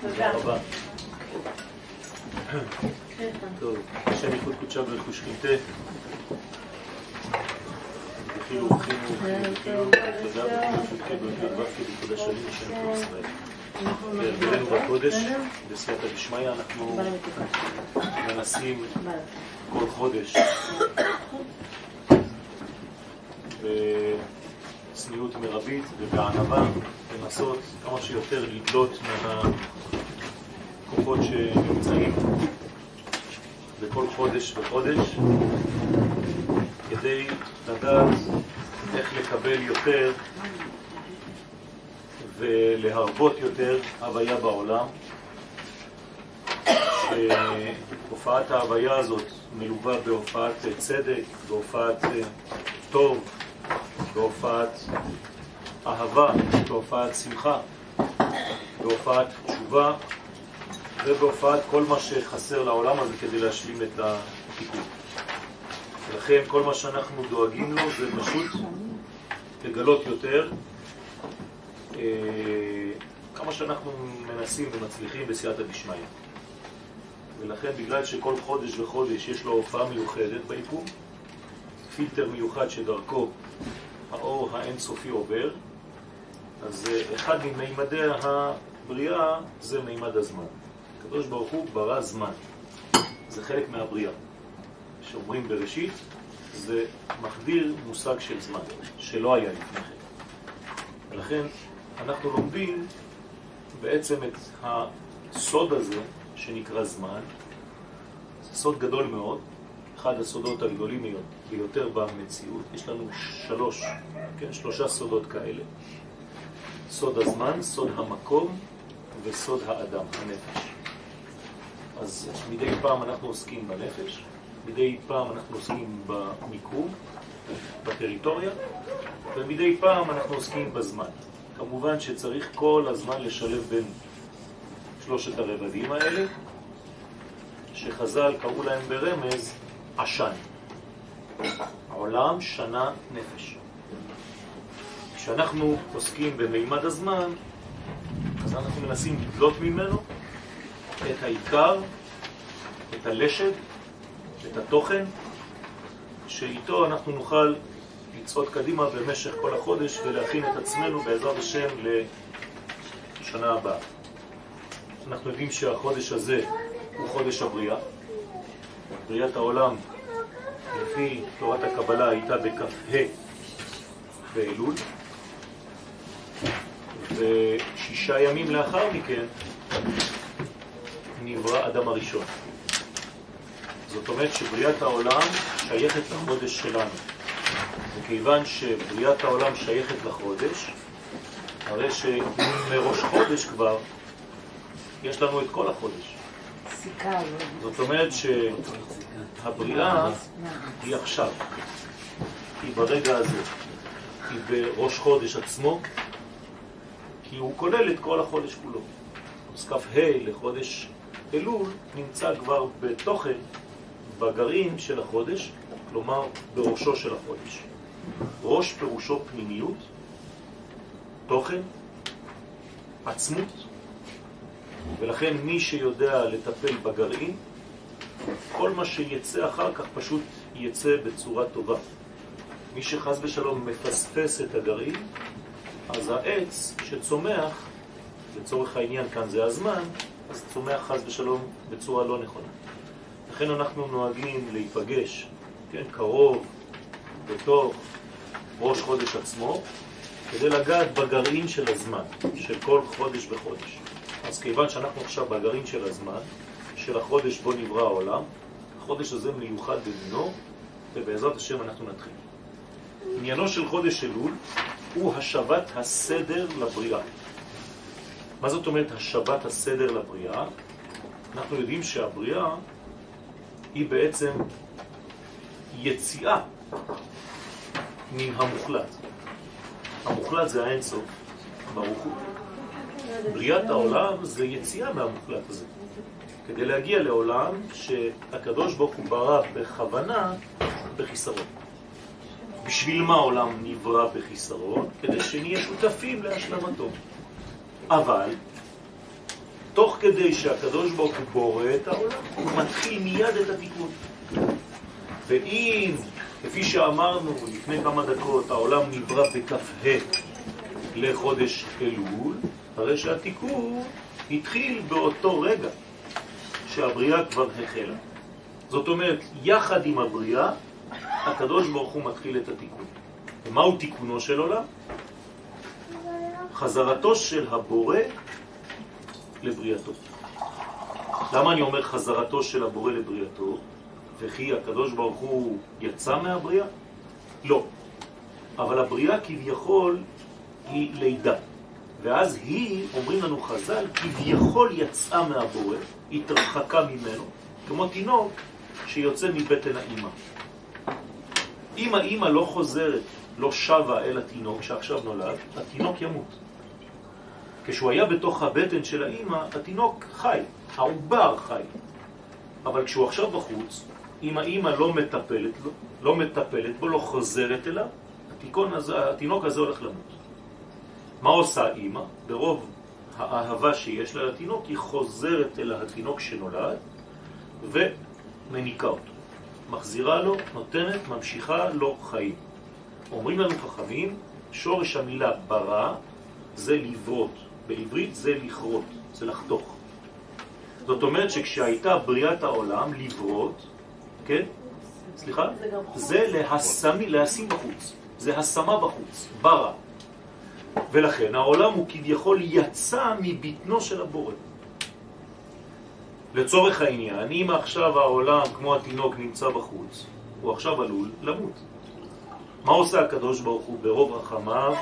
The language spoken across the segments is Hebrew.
תודה רבה. טוב, השם ייחוד קודשה ברכוש חינטה. בדחילו ובחינו ובחינו, תודה ובחינות כברכת ו' כביקוד השנים השם כל ישראל. כהרגלנו בקודש, בסייעתא דשמיא, אנחנו מנסים כל חודש בצניעות מרבית ובענווה לנסות כמה שיותר לדלות מהכוחות שנמצאים בכל חודש וחודש כדי לדעת איך לקבל יותר ולהרבות יותר הוויה בעולם. שהופעת ההוויה הזאת מלווה בהופעת צדק, בהופעת טוב, בהופעת אהבה, בהופעת שמחה, בהופעת תשובה ובהופעת כל מה שחסר לעולם הזה כדי להשלים את התיקון. ולכן כל מה שאנחנו דואגים לו זה פשוט לגלות יותר אה, כמה שאנחנו מנסים ומצליחים בסייעתא דשמיא. ולכן בגלל שכל חודש וחודש יש לו הופעה מיוחדת ביקום, פילטר מיוחד שדרכו האור האינסופי עובר, אז אחד ממימדי הבריאה זה מימד הזמן. הקדוש ברוך הוא ברא זמן, זה חלק מהבריאה. שאומרים בראשית, זה מחדיר מושג של זמן, שלא היה לפני כן. ולכן אנחנו לומדים בעצם את הסוד הזה שנקרא זמן. זה סוד גדול מאוד, אחד הסודות הגדולים ביותר במציאות. יש לנו שלוש, כן, שלושה סודות כאלה. סוד הזמן, סוד המקום וסוד האדם, הנפש. אז מדי פעם אנחנו עוסקים בנפש, מדי פעם אנחנו עוסקים במיקום, בטריטוריה, ומדי פעם אנחנו עוסקים בזמן. כמובן שצריך כל הזמן לשלב בין שלושת הרבדים האלה, שחז"ל קראו להם ברמז עשן. העולם שנה נפש. כשאנחנו עוסקים במימד הזמן, אז אנחנו מנסים לדלות ממנו את העיקר, את הלשד, את התוכן, שאיתו אנחנו נוכל לצעוד קדימה במשך כל החודש ולהכין את עצמנו בעזרת השם לשנה הבאה. אנחנו יודעים שהחודש הזה הוא חודש הבריאה. בריאת העולם, לפי תורת הקבלה, הייתה בכ"ה באלול, ושישה ימים לאחר מכן נברא אדם הראשון. זאת אומרת שבריאת העולם שייכת לחודש שלנו. וכיוון שבריאת העולם שייכת לחודש, הרי שמראש חודש כבר יש לנו את כל החודש. זאת אומרת שהבריאה היא עכשיו, היא ברגע הזה, היא בראש חודש עצמו, כי הוא כולל את כל החודש כולו. אז כ"ה לחודש אלול נמצא כבר בתוכן, בגרעין של החודש, כלומר בראשו של החודש. ראש פירושו פנימיות, תוכן, עצמות, ולכן מי שיודע לטפל בגרעין, כל מה שיצא אחר כך פשוט יצא בצורה טובה. מי שחז ושלום מפספס את הגרעין, אז העץ שצומח, לצורך העניין כאן זה הזמן, אז צומח חז ושלום בצורה לא נכונה. לכן אנחנו נוהגים להיפגש, כן, קרוב, בתוך ראש חודש עצמו, כדי לגעת בגרעין של הזמן, של כל חודש וחודש. אז כיוון שאנחנו עכשיו בגרעין של הזמן, של החודש בו נברא העולם, החודש הזה מיוחד במינו, ובעזרת השם אנחנו נתחיל. עניינו של חודש אלול הוא השבת הסדר לבריאה. מה זאת אומרת השבת הסדר לבריאה? אנחנו יודעים שהבריאה היא בעצם יציאה מן המוחלט. המוחלט זה האינסוף, ברוך הוא. בריאת העולם זה יציאה מהמוחלט הזה. כדי להגיע לעולם שהקדוש ברוך הוא ברא בכוונה בחיסרון. בשביל מה העולם נברא בחיסרון? כדי שנהיה שותפים להשלמתו. אבל תוך כדי שהקדוש ברוך הוא בורא את העולם, הוא מתחיל מיד את התיקון. ואם, כפי שאמרנו לפני כמה דקות, העולם נברא בכ"ה לחודש אלול, הרי שהתיקון התחיל באותו רגע שהבריאה כבר החלה. זאת אומרת, יחד עם הבריאה, הקדוש ברוך הוא מתחיל את התיקון. ומהו תיקונו של עולם? חזרתו של הבורא לבריאתו. למה אני אומר חזרתו של הבורא לבריאתו? וכי הקדוש ברוך הוא יצא מהבריאה? לא. אבל הבריאה כביכול היא לידה. ואז היא, אומרים לנו חז"ל, כביכול יצאה מהבורא, התרחקה ממנו, כמו תינוק שיוצא מבטן האימא. אם האימא לא חוזרת, לא שווה אל התינוק שעכשיו נולד, התינוק ימות. כשהוא היה בתוך הבטן של האימא, התינוק חי, העובר חי. אבל כשהוא עכשיו בחוץ, אם האימא לא מטפלת לו, לא מטפלת בו, לא חוזרת אליו, הזה, התינוק הזה הולך למות. מה עושה האימא? ברוב האהבה שיש לה לתינוק, היא חוזרת אל התינוק שנולד ומניקה אותו. מחזירה לו, נותנת, ממשיכה לו חיים. אומרים לנו חכמים, שורש המילה ברא זה לברות. בעברית זה לכרות, זה לחתוך. זאת אומרת שכשהייתה בריאת העולם, לברות, כן? סליחה? זה להשמי, להשים בחוץ. זה השמה בחוץ, ברא. ולכן העולם הוא כביכול יצא מבטנו של הבורא. לצורך העניין, אם עכשיו העולם כמו התינוק נמצא בחוץ, הוא עכשיו עלול למות. מה עושה הקדוש ברוך הוא ברוב רחמיו?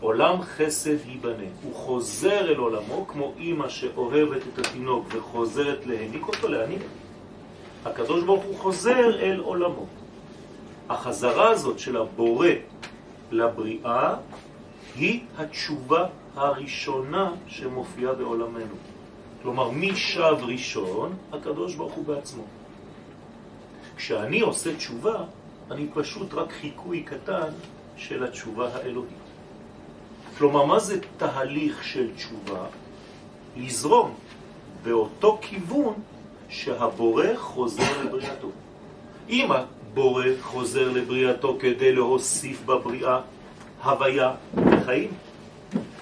עולם חסד ייבנה. הוא חוזר אל עולמו כמו אימא שאוהבת את התינוק וחוזרת להניק אותו, להניק. הקדוש ברוך הוא חוזר אל עולמו. החזרה הזאת של הבורא לבריאה היא התשובה הראשונה שמופיעה בעולמנו. כלומר, מי שב ראשון? הקדוש ברוך הוא בעצמו. כשאני עושה תשובה, אני פשוט רק חיקוי קטן של התשובה האלוהית. כלומר, מה זה תהליך של תשובה? לזרום באותו כיוון שהבורא חוזר לבריאתו. אם הבורא חוזר לבריאתו כדי להוסיף בבריאה הוויה וחיים,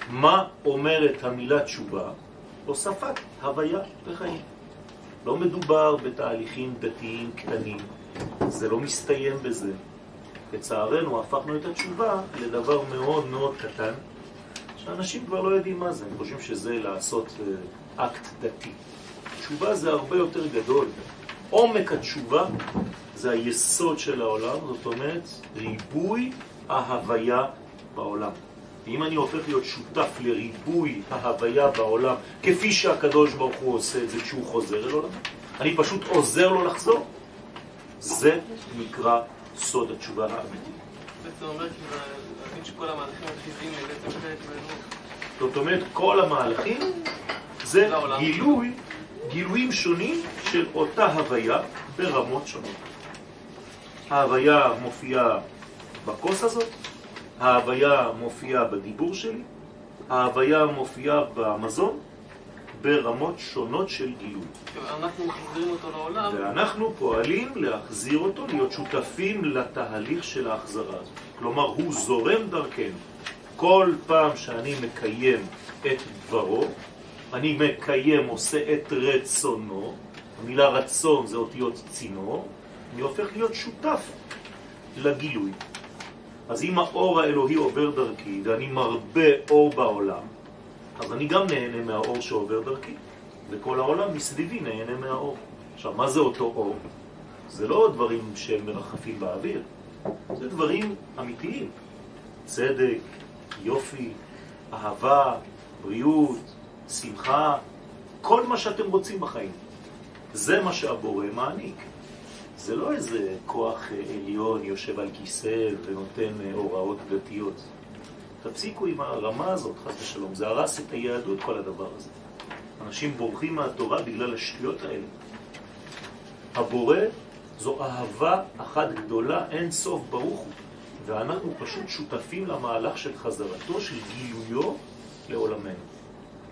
מה אומרת המילה תשובה? הוספת הוויה וחיים. לא מדובר בתהליכים דתיים קטנים, זה לא מסתיים בזה. לצערנו הפכנו את התשובה לדבר מאוד מאוד קטן, שאנשים כבר לא יודעים מה זה, הם חושבים שזה לעשות אה, אקט דתי. תשובה זה הרבה יותר גדול. עומק התשובה זה היסוד של העולם, זאת אומרת ריבוי ההוויה בעולם. ואם אני הופך להיות שותף לריבוי ההוויה בעולם, כפי שהקדוש ברוך הוא עושה את זה כשהוא חוזר אל עולם, אני פשוט עוזר לו לחזור, זה נקרא סוד התשובה האמיתית. בעצם אומר להבין שכל המהלכים הטבעיים הם בעצם חלק. זאת אומרת, כל המהלכים זה גילוי, גילויים שונים של אותה הוויה ברמות שונות. ההוויה מופיעה בכוס הזאת, ההוויה מופיעה בדיבור שלי, ההוויה מופיעה במזון, ברמות שונות של גילוי. אנחנו מחזירים אותו לעולם. ואנחנו פועלים להחזיר אותו, להיות שותפים לתהליך של ההחזרה הזאת. כלומר, הוא זורם דרכנו. כל פעם שאני מקיים את דברו, אני מקיים, עושה את רצונו, המילה רצון זה אותיות צינור, אני הופך להיות שותף לגילוי. אז אם האור האלוהי עובר דרכי ואני מרבה אור בעולם, אז אני גם נהנה מהאור שעובר דרכי, וכל העולם מסביבי נהנה מהאור. עכשיו, מה זה אותו אור? זה לא דברים שהם מרחפים באוויר, זה דברים אמיתיים. צדק, יופי, אהבה, בריאות, שמחה, כל מה שאתם רוצים בחיים. זה מה שהבורא מעניק. זה לא איזה כוח עליון יושב על כיסא ונותן הוראות דתיות. תפסיקו עם הרמה הזאת, חס ושלום. זה הרס את היהדות, כל הדבר הזה. אנשים בורחים מהתורה בגלל השטויות האלה. הבורא זו אהבה אחת גדולה, אין סוף ברוך הוא. ואנחנו פשוט שותפים למהלך של חזרתו, של גילויו לעולמנו.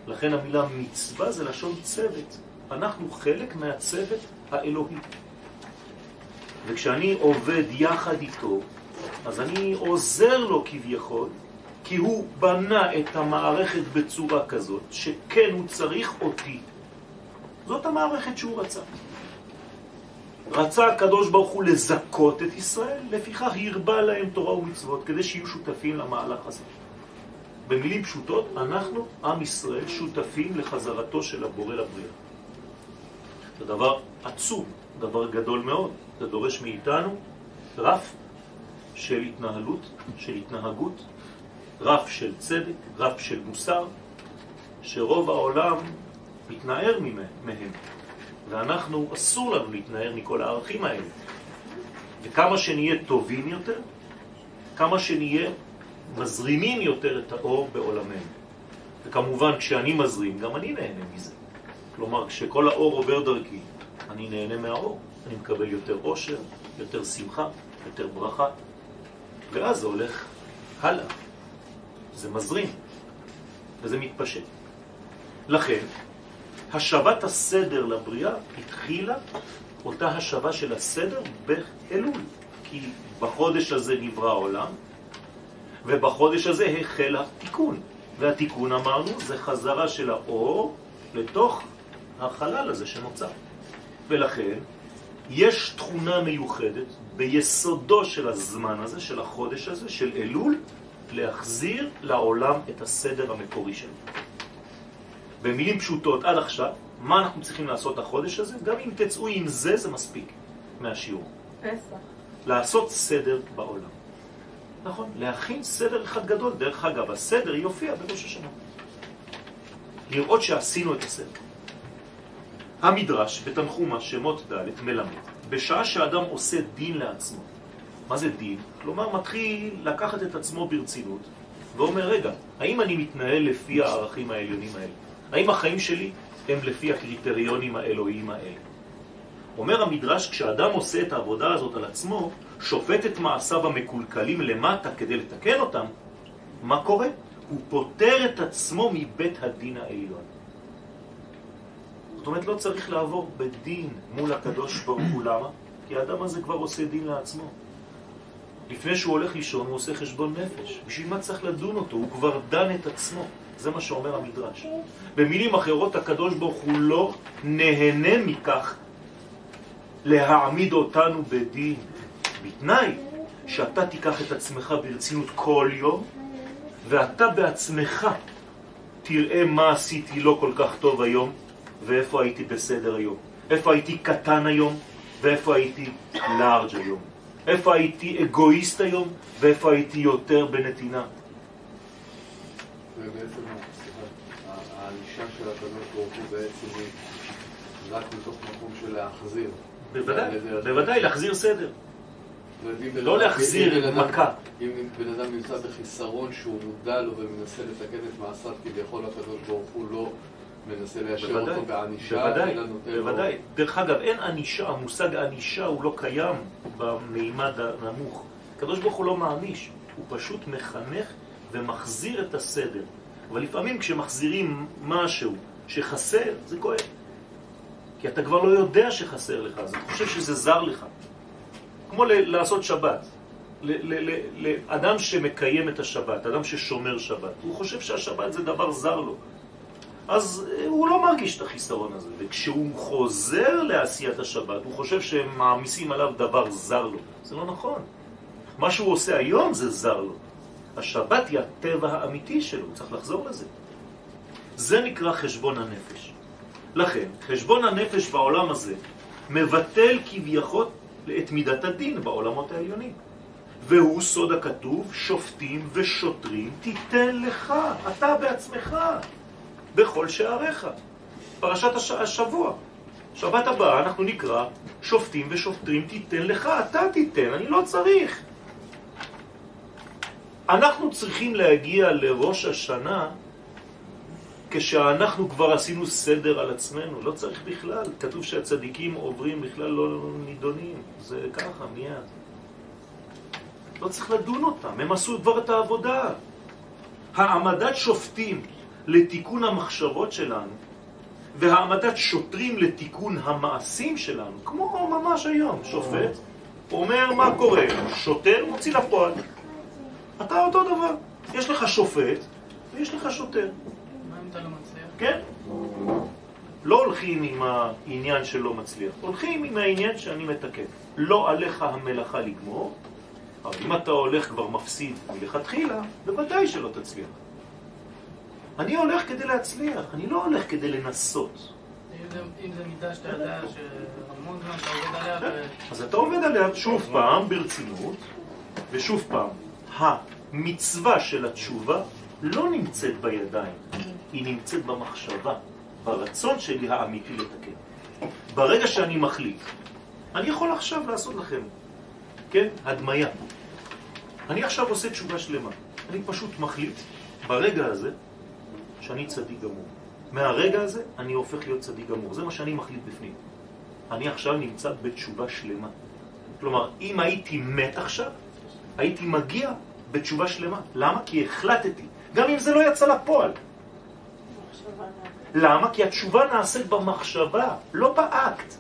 לכן המילה מצווה זה לשון צוות. אנחנו חלק מהצוות האלוהי. וכשאני עובד יחד איתו, אז אני עוזר לו כביכול, כי הוא בנה את המערכת בצורה כזאת, שכן הוא צריך אותי. זאת המערכת שהוא רצה. רצה הקדוש ברוך הוא לזכות את ישראל, לפיכך הרבה להם תורה ומצוות, כדי שיהיו שותפים למהלך הזה. במילים פשוטות, אנחנו, עם ישראל, שותפים לחזרתו של הבורא לבריאה. זה דבר עצום, דבר גדול מאוד. זה דורש מאיתנו רף של התנהלות, של התנהגות, רף של צדק, רף של מוסר, שרוב העולם מתנער מהם, ואנחנו, אסור לנו להתנער מכל הערכים האלה. וכמה שנהיה טובים יותר, כמה שנהיה מזרימים יותר את האור בעולמנו. וכמובן, כשאני מזרים, גם אני נהנה מזה. כלומר, כשכל האור עובר דרכי, אני נהנה מהאור. אני מקבל יותר עושר, יותר שמחה, יותר ברכה, ואז זה הולך הלאה. זה מזרים, וזה מתפשט. לכן, השבת הסדר לבריאה התחילה אותה השבה של הסדר באלול, כי בחודש הזה נברא העולם, ובחודש הזה החל התיקון. והתיקון, אמרנו, זה חזרה של האור לתוך החלל הזה שנוצר. ולכן, יש תכונה מיוחדת ביסודו של הזמן הזה, של החודש הזה, של אלול, להחזיר לעולם את הסדר המקורי שלו. במילים פשוטות, עד עכשיו, מה אנחנו צריכים לעשות החודש הזה? גם אם תצאו עם זה, זה מספיק מהשיעור. פסח. לעשות סדר בעולם. נכון, להכין סדר אחד גדול. דרך אגב, הסדר יופיע בראש השנה. לראות שעשינו את הסדר. המדרש בתנחומה שמות ד' מלמד, בשעה שאדם עושה דין לעצמו. מה זה דין? כלומר, מתחיל לקחת את עצמו ברצינות, ואומר, רגע, האם אני מתנהל לפי הערכים העליונים האלה? האם החיים שלי הם לפי הקריטריונים האלוהיים האלה? אומר המדרש, כשאדם עושה את העבודה הזאת על עצמו, שופט את מעשיו המקולקלים למטה כדי לתקן אותם, מה קורה? הוא פותר את עצמו מבית הדין העליון. אומרת, לא צריך לעבור בדין מול הקדוש ברוך הוא. למה? כי האדם הזה כבר עושה דין לעצמו. לפני שהוא הולך לישון הוא עושה חשבון נפש. בשביל מה צריך לדון אותו? הוא כבר דן את עצמו. זה מה שאומר המדרש. במילים אחרות, הקדוש ברוך הוא לא נהנה מכך להעמיד אותנו בדין, בתנאי שאתה תיקח את עצמך ברצינות כל יום, ואתה בעצמך תראה מה עשיתי לא כל כך טוב היום, ואיפה הייתי בסדר היום, איפה הייתי קטן היום, ואיפה הייתי לארג' היום, איפה הייתי אגואיסט היום, ואיפה הייתי יותר בנתינה. ובעצם, הענישה של הקדוש ברוך הוא בעצם היא רק מתוך מקום של להחזיר. בוודאי, בוודאי, להחזיר סדר. לא להחזיר מכה. אם בן אדם נמצא בחיסרון שהוא מודע לו ומנסה לתקן את מעשיו, כביכול הקדוש ברוך הוא לא מנסה ליישר אותו בענישה, בוודאי, בוודאי. דרך אגב, אין ענישה, המושג ענישה הוא לא קיים במימד הנמוך. הקדוש ברוך הוא לא מעניש, הוא פשוט מחנך ומחזיר את הסדר. אבל לפעמים כשמחזירים משהו שחסר, זה כואב. כי אתה כבר לא יודע שחסר לך, אז אתה חושב שזה זר לך. כמו לעשות שבת. לאדם שמקיים את השבת, אדם ששומר שבת, הוא חושב שהשבת זה דבר זר לו. אז אה, הוא לא מרגיש את החיסרון הזה, וכשהוא חוזר לעשיית השבת, הוא חושב שהם מעמיסים עליו דבר זר לו. זה לא נכון. מה שהוא עושה היום זה זר לו. השבת היא הטבע האמיתי שלו, הוא צריך לחזור לזה. זה נקרא חשבון הנפש. לכן, חשבון הנפש בעולם הזה מבטל כביכול את מידת הדין בעולמות העליונים. והוא סוד הכתוב, שופטים ושוטרים תיתן לך, אתה בעצמך, בכל שעריך. פרשת הש... השבוע. שבת הבאה אנחנו נקרא שופטים ושוטרים תיתן לך, אתה תיתן, אני לא צריך. אנחנו צריכים להגיע לראש השנה כשאנחנו כבר עשינו סדר על עצמנו, לא צריך בכלל. כתוב שהצדיקים עוברים בכלל לא נידונים, זה ככה, מיד. לא צריך לדון אותם, הם עשו כבר את העבודה. העמדת שופטים לתיקון המחשבות שלנו והעמדת שוטרים לתיקון המעשים שלנו, כמו ממש היום, שופט אומר מה קורה, שוטר מוציא לפועל. אתה אותו דבר, יש לך שופט ויש לך שוטר. מה אם אתה לא מצליח? כן? לא הולכים עם העניין שלא מצליח, הולכים עם העניין שאני מתקן. לא עליך המלאכה לגמור, אבל אם אתה הולך כבר מפסיד מלכתחילה, בוודאי שלא תצליח. אני הולך כדי להצליח, אני לא הולך כדי לנסות. אם זה- מידה שאתה יודע שהמון זמן אתה עובד עליה ו... אז אתה עובד עליה שוב פעם ברצינות, ושוב פעם, המצווה של התשובה לא נמצאת בידיים, היא נמצאת במחשבה, ברצון שלי האמיתי לתקן. ברגע שאני מחליט, אני יכול עכשיו לעשות לכם, כן, הדמיה. אני עכשיו עושה תשובה שלמה. אני פשוט מחליט ברגע הזה שאני צדיק גמור. מהרגע הזה אני הופך להיות צדיק גמור. זה מה שאני מחליט בפנים. אני עכשיו נמצא בתשובה שלמה. כלומר, אם הייתי מת עכשיו, הייתי מגיע בתשובה שלמה. למה? כי החלטתי, גם אם זה לא יצא לפועל. למה? כי התשובה נעשית במחשבה, לא באקט.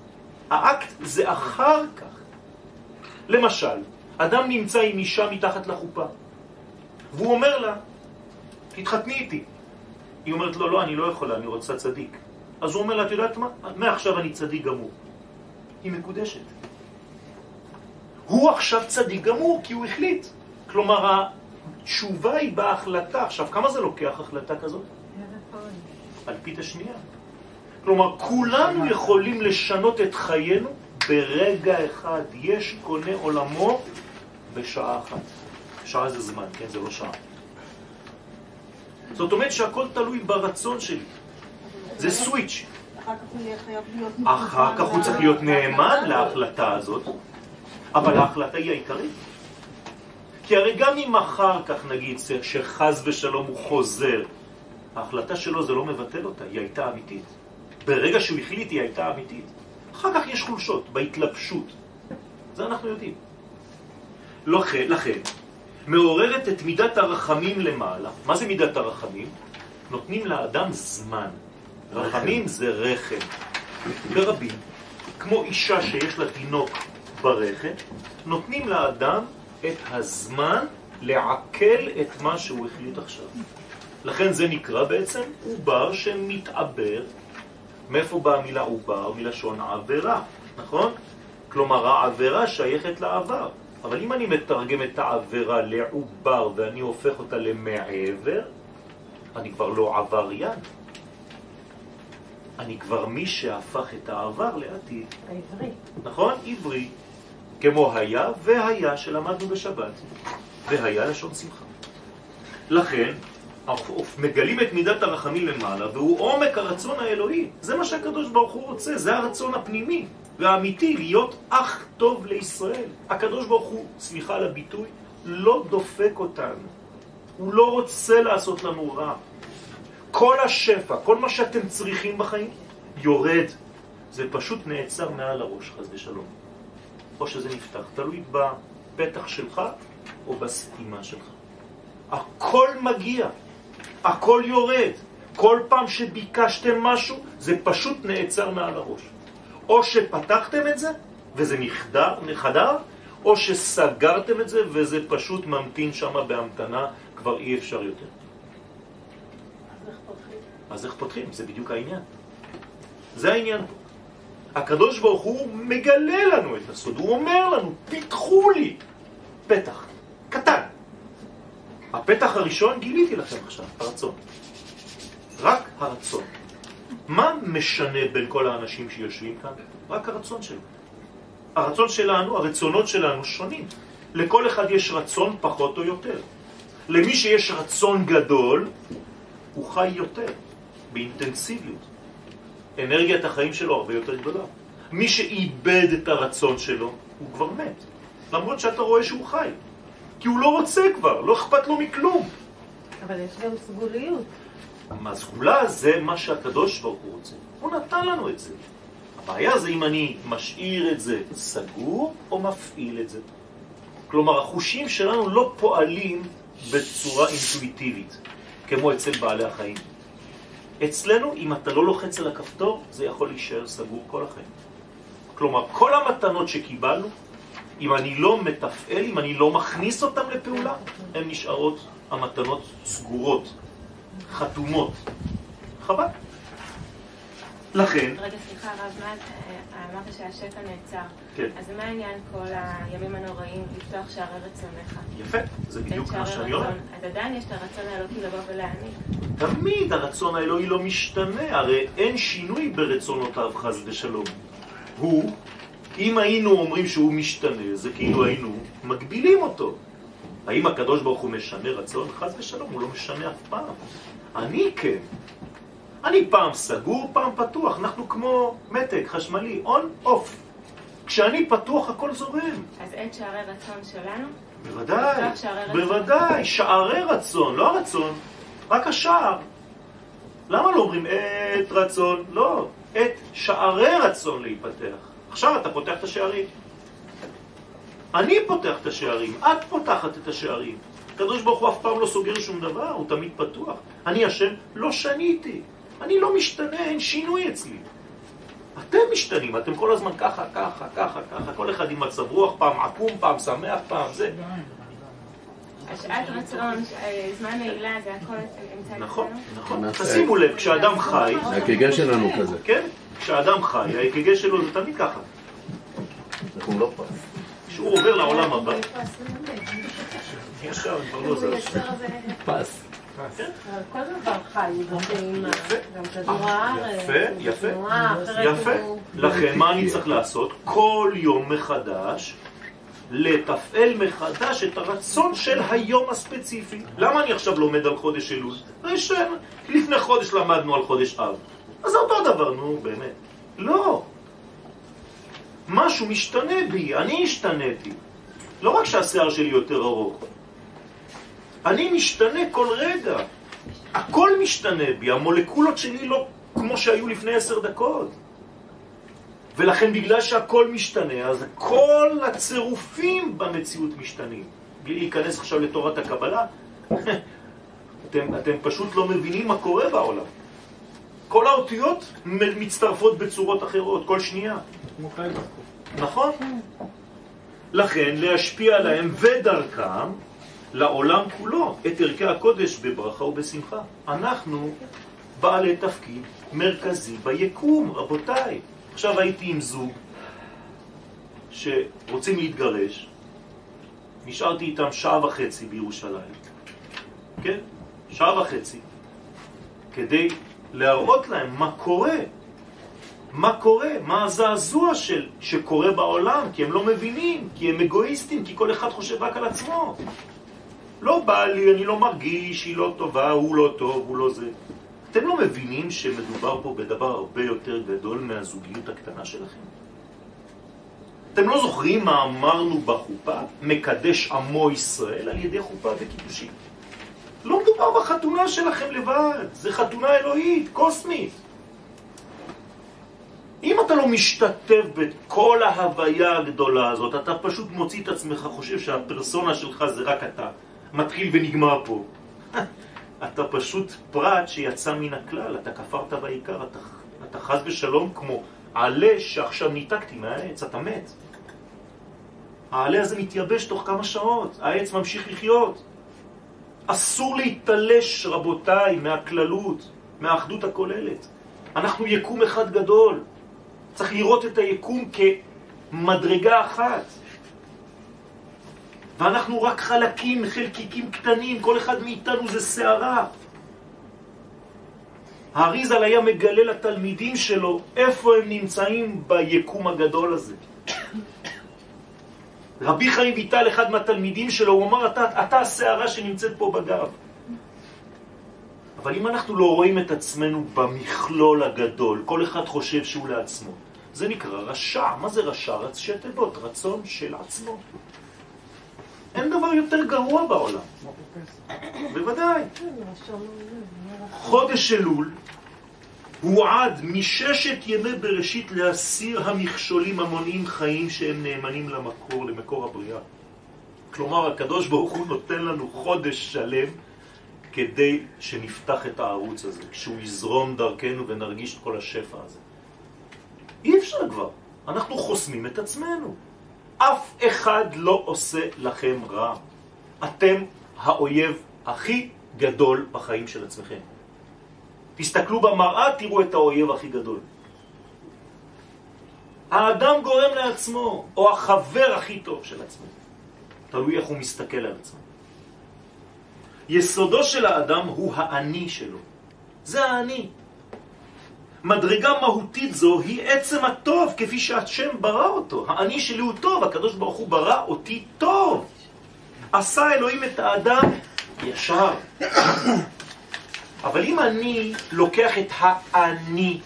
האקט זה אחר כך. למשל, אדם נמצא עם אישה מתחת לחופה, והוא אומר לה, תתחתני איתי. היא אומרת לו, לא, אני לא יכולה, אני רוצה צדיק. אז הוא אומר לה, את יודעת מה? מעכשיו אני צדיק גמור. היא מקודשת. הוא עכשיו צדיק גמור, כי הוא החליט. כלומר, התשובה היא בהחלטה. עכשיו, כמה זה לוקח החלטה כזאת? אלפית השנייה. כלומר, כולנו יכולים לשנות את חיינו ברגע אחד. יש קונה עולמו בשעה אחת. שעה זה זמן, כן? זה לא שעה. זאת אומרת שהכל תלוי ברצון שלי. זה סוויץ'. אחר כך הוא צריך להיות נאמן להחלטה הזאת, אבל ההחלטה היא העיקרית. כי הרי גם אם אחר כך נגיד שחז ושלום הוא חוזר, ההחלטה שלו זה לא מבטל אותה, היא הייתה אמיתית. ברגע שהוא החליט היא הייתה אמיתית. אחר כך יש חולשות בהתלבשות. זה אנחנו יודעים. לכן, לכן, מעוררת את מידת הרחמים למעלה. מה זה מידת הרחמים? נותנים לאדם זמן. רחמים זה רחם. ברבים, כמו אישה שיש לה תינוק ברחם, נותנים לאדם את הזמן לעכל את מה שהוא החליט עכשיו. לכן זה נקרא בעצם עובר שמתעבר. מאיפה באה המילה עובר? מלשון עבירה, נכון? כלומר העבירה שייכת לעבר. אבל אם אני מתרגם את העבירה לעובר ואני הופך אותה למעבר, אני כבר לא עבריין. אני כבר מי שהפך את העבר לעתיד. העברי. נכון? עברי. כמו היה והיה שלמדנו בשבת. והיה לשון שמחה. לכן, מגלים את מידת הרחמים למעלה, והוא עומק הרצון האלוהי. זה מה שהקדוש ברוך הוא רוצה, זה הרצון הפנימי והאמיתי, להיות אח טוב לישראל. הקדוש ברוך הוא, סליחה על הביטוי, לא דופק אותנו. הוא לא רוצה לעשות לנו רע. כל השפע, כל מה שאתם צריכים בחיים, יורד. זה פשוט נעצר מעל הראש, חס ושלום. או שזה נפתח, תלוי בפתח שלך או בסתימה שלך. הכל מגיע, הכל יורד. כל פעם שביקשתם משהו, זה פשוט נעצר מעל הראש. או שפתחתם את זה, וזה נחדר, נחדר, או שסגרתם את זה, וזה פשוט ממתין שם בהמתנה, כבר אי אפשר יותר. אז איך פותחים? אז איך פותחים? זה בדיוק העניין. זה העניין פה. הקדוש ברוך הוא מגלה לנו את הסוד, הוא אומר לנו, פיתחו לי פתח, קטן. הפתח הראשון גיליתי לכם עכשיו, הרצון. רק הרצון. מה משנה בין כל האנשים שיושבים כאן? רק הרצון שלנו. הרצון שלנו, הרצונות שלנו שונים. לכל אחד יש רצון פחות או יותר. למי שיש רצון גדול, הוא חי יותר, באינטנסיביות. אנרגיית החיים שלו הרבה יותר גדולה. מי שאיבד את הרצון שלו, הוא כבר מת. למרות שאתה רואה שהוא חי. כי הוא לא רוצה כבר, לא אכפת לו מכלום. אבל יש גם סגוליות. הסגולה זה מה שהקדוש ברוך הוא רוצה. הוא נתן לנו את זה. הבעיה זה אם אני משאיר את זה סגור או מפעיל את זה. כלומר, החושים שלנו לא פועלים בצורה אינטואיטיבית, כמו אצל בעלי החיים. אצלנו, אם אתה לא לוחץ על הכפתור, זה יכול להישאר סגור כל החיים. כלומר, כל המתנות שקיבלנו, אם אני לא מתפעל, אם אני לא מכניס אותן לפעולה, הן נשארות המתנות סגורות, חתומות. חבל. לכן, רגע, סליחה, הרב, אה, אמרת שהשפע נעצר. כן. אז מה העניין כל הימים הנוראים לפתוח שערי רצונך? יפה, זה בדיוק מה שאני אומר. אז עדיין יש את הרצון האלוקי לבוא ולהעניק. תמיד הרצון האלוהי לא משתנה, הרי אין שינוי ברצונותיו חס ושלום. הוא, אם היינו אומרים שהוא משתנה, זה כאילו היינו מגבילים אותו. האם הקדוש ברוך הוא משנה רצון? חס ושלום, הוא לא משנה אף פעם. אני כן. אני פעם סגור, פעם פתוח. אנחנו כמו מתג חשמלי, און, אוף. כשאני פתוח הכל זורם. אז אין שערי רצון שלנו? בוודאי. בוודאי, שערי רצון, לא הרצון, רק השער. למה לא אומרים עת רצון? לא, עת שערי רצון להיפתח. עכשיו אתה פותח את השערים. אני פותח את השערים, את פותחת את השערים. הקדוש ברוך הוא אף פעם לא סוגר שום דבר, הוא תמיד פתוח. אני השם, לא שניתי. אני לא משתנה, אין שינוי אצלי. אתם משתנים, אתם כל הזמן ככה, ככה, ככה, ככה, כל אחד עם מצב רוח, פעם עקום, פעם שמח, פעם זה. השעת רצון, אה, זמן נעילה, זה הכל נמצא נכון? נכון. נעשה. תשימו לב, כשאדם חי, הקגה שלנו כזה. כן, כשאדם חי, האק"ג שלו זה תמיד ככה. אנחנו לא פס. כשהוא עובר לעולם הבא, עכשיו כבר לא זז. פס. כן, כל דבר חי, גם כדור הארץ, יפה, יפה. יפה. לכן מה אני צריך לעשות? כל יום מחדש לתפעל מחדש את הרצון של היום הספציפי. למה אני עכשיו לומד על חודש אלול? הרי לפני חודש למדנו על חודש אב. אז אותו דבר, נו, באמת. לא. משהו משתנה בי, אני השתניתי. לא רק שהשיער שלי יותר ארוך. אני משתנה כל רגע. הכל משתנה בי, המולקולות שלי לא כמו שהיו לפני עשר דקות. ולכן בגלל שהכל משתנה, אז כל הצירופים במציאות משתנים. בלי להיכנס עכשיו לתורת הקבלה, אתם, אתם פשוט לא מבינים מה קורה בעולם. כל האותיות מצטרפות בצורות אחרות, כל שנייה. נכון? לכן להשפיע עליהם ודרכם לעולם כולו את ערכי הקודש בברכה ובשמחה. אנחנו בעלי תפקיד מרכזי ביקום, רבותיי. עכשיו הייתי עם זוג שרוצים להתגרש, נשארתי איתם שעה וחצי בירושלים, כן? שעה וחצי, כדי להראות להם מה קורה, מה קורה, מה הזעזוע של, שקורה בעולם, כי הם לא מבינים, כי הם אגואיסטים, כי כל אחד חושב רק על עצמו. לא בא לי, אני לא מרגיש, היא לא טובה, הוא לא טוב, הוא לא זה. אתם לא מבינים שמדובר פה בדבר הרבה יותר גדול מהזוגיות הקטנה שלכם? אתם לא זוכרים מה אמרנו בחופה? מקדש עמו ישראל על ידי חופה וקידושין. לא מדובר בחתונה שלכם לבד, זה חתונה אלוהית, קוסמית. אם אתה לא משתתף בכל ההוויה הגדולה הזאת, אתה פשוט מוציא את עצמך, חושב שהפרסונה שלך זה רק אתה, מתחיל ונגמר פה. אתה פשוט פרט שיצא מן הכלל, אתה כפרת בעיקר, אתה, אתה חז ושלום כמו עלה שעכשיו ניתקתי מהעץ, אתה מת. העלה הזה מתייבש תוך כמה שעות, העץ ממשיך לחיות. אסור להתלש, רבותיי, מהכללות, מהאחדות הכוללת. אנחנו יקום אחד גדול. צריך לראות את היקום כמדרגה אחת. ואנחנו רק חלקים, חלקיקים קטנים, כל אחד מאיתנו זה שערה. האריזל היה מגלה לתלמידים שלו איפה הם נמצאים ביקום הגדול הזה. רבי חיים ויטל, אחד מהתלמידים שלו, הוא אמר, אתה, אתה השערה שנמצאת פה בגב. אבל אם אנחנו לא רואים את עצמנו במכלול הגדול, כל אחד חושב שהוא לעצמו, זה נקרא רשע. מה זה רשע? ראשי תיבות, רצון של עצמו. אין דבר יותר גרוע בעולם. בוודאי. חודש אלול הועד מששת ימי בראשית להסיר המכשולים המונעים חיים שהם נאמנים למקור, למקור הבריאה. כלומר, הקדוש ברוך הוא נותן לנו חודש שלם כדי שנפתח את הערוץ הזה, שהוא יזרום דרכנו ונרגיש את כל השפע הזה. אי אפשר כבר, אנחנו חוסמים את עצמנו. אף אחד לא עושה לכם רע. אתם האויב הכי גדול בחיים של עצמכם. תסתכלו במראה, תראו את האויב הכי גדול. האדם גורם לעצמו, או החבר הכי טוב של עצמו. תלוי איך הוא מסתכל על עצמו. יסודו של האדם הוא האני שלו. זה האני. מדרגה מהותית זו היא עצם הטוב, כפי שהשם ברא אותו. האני שלי הוא טוב, הקדוש ברוך הוא ברא אותי טוב. עשה אלוהים את האדם ישר. אבל אם אני לוקח את האני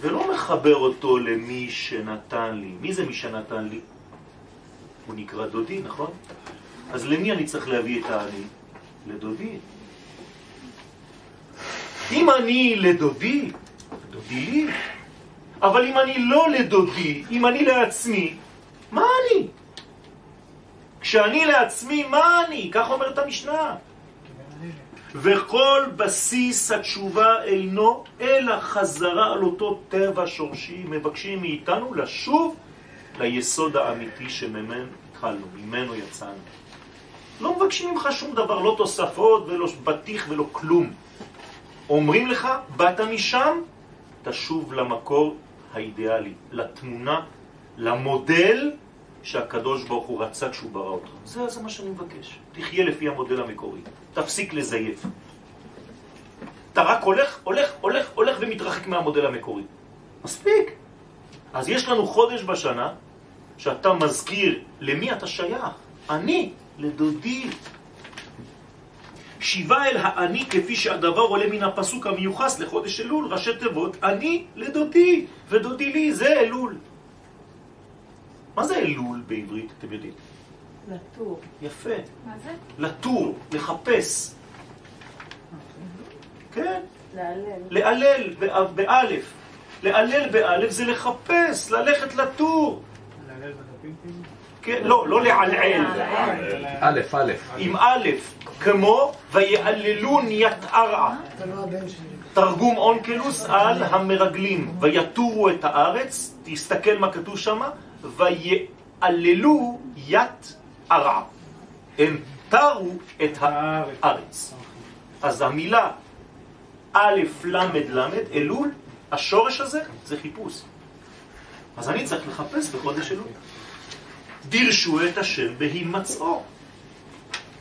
ולא מחבר אותו למי שנתן לי, מי זה מי שנתן לי? הוא נקרא דודי, נכון? אז למי אני צריך להביא את האני? לדודי. אם אני לדודי, דודי לי. אבל אם אני לא לדודי, אם אני לעצמי, מה אני? כשאני לעצמי, מה אני? כך אומרת המשנה. וכל בסיס התשובה אינו אלא חזרה על אותו טבע שורשי. מבקשים מאיתנו לשוב ליסוד האמיתי שממנו התחלנו, ממנו יצאנו. לא מבקשים ממך שום דבר, לא תוספות ולא בטיח ולא כלום. אומרים לך, באת משם, תשוב למקור האידיאלי, לתמונה, למודל שהקדוש ברוך הוא רצה כשהוא ברא אותך. זה, זה מה שאני מבקש. תחיה לפי המודל המקורי. תפסיק לזייף. אתה רק הולך, הולך, הולך, הולך ומתרחק מהמודל המקורי. מספיק. אז יש לנו חודש בשנה שאתה מזכיר למי אתה שייך. אני, לדודי. שיבה אל האני כפי שהדבר עולה מן הפסוק המיוחס לחודש אלול, ראשי תיבות, אני לדודי, ודודי לי, זה אלול. מה זה אלול בעברית, אתם יודעים? לטור. יפה. מה זה? לטור, לחפש. כן, להלל. להלל בא- באלף. להלל באלף זה לחפש, ללכת לטור. כן, לא, לא לעלעל. א', א'. עם א', כמו ויעללון יתערע. תרגום אונקלוס על המרגלים. ויתורו את הארץ, תסתכל מה כתוב שם, ויעללו יתערע. הם תרו את הארץ. אז המילה א' למד למד, אלול, השורש הזה זה חיפוש. אז אני צריך לחפש בחודש אלול. דירשו את השם בהימצאו.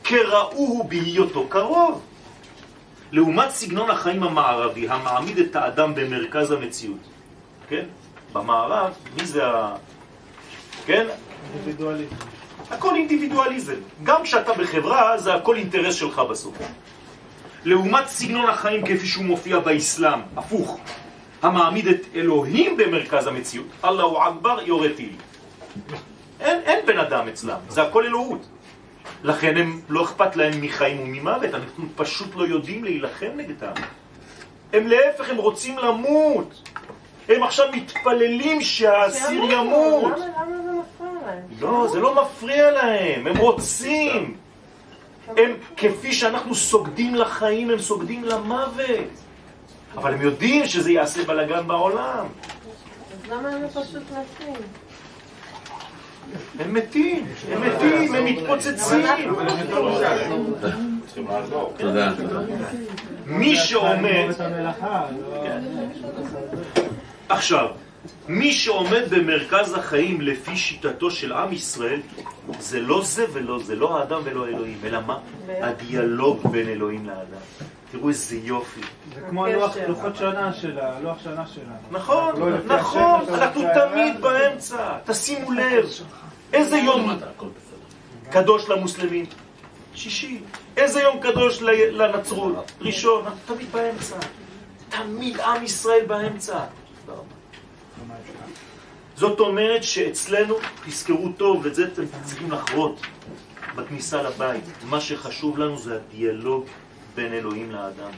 כראוהו בהיותו קרוב. לעומת סגנון החיים המערבי, המעמיד את האדם במרכז המציאות. כן? במערב, מי זה ה... כן? אינדיבידואליזם. הכל אינדיבידואליזם. גם כשאתה בחברה, זה הכל אינטרס שלך בסוף. לעומת סגנון החיים כפי שהוא מופיע באסלאם, הפוך, המעמיד את אלוהים במרכז המציאות, אללהו אכבר יורה טיל. אין, אין בן אדם אצלם, זה הכל אלוהות. לכן הם לא אכפת להם מחיים וממוות, אנחנו פשוט לא יודעים להילחם נגדם. הם להפך, הם רוצים למות. הם עכשיו מתפללים שהאסיר ימות. למה למה זה מפריע להם? לא, זה לא מפריע להם, הם רוצים. הם, כפי שאנחנו סוגדים לחיים, הם סוגדים למוות. אבל הם יודעים שזה יעשה בלגן בעולם. אז למה הם לא פשוט מתים? הם מתים, הם מתים, הם מתפוצצים. תודה. מי שעומד, את המלאכה, לא... עכשיו, מי שעומד במרכז החיים לפי שיטתו של עם ישראל, זה לא זה ולא זה, לא האדם ולא אלוהים, אלא מה? הדיאלוג בין אלוהים לאדם. תראו איזה יופי. זה כמו לוח- לוחות שנה שלה, לוח שנה שלנו. נכון, לא נכון, אנחנו לפי ה- תמיד באמצע. תשימו לב, איזה יום קדוש למוסלמים? שישי. איזה יום קדוש לנצרות? ראשון. תמיד באמצע. תמיד עם ישראל באמצע. זאת אומרת שאצלנו, תזכרו טוב, ואת זה אתם צריכים לחרות בכניסה לבית. מה שחשוב לנו זה הדיאלוג בין אלוהים לאדם.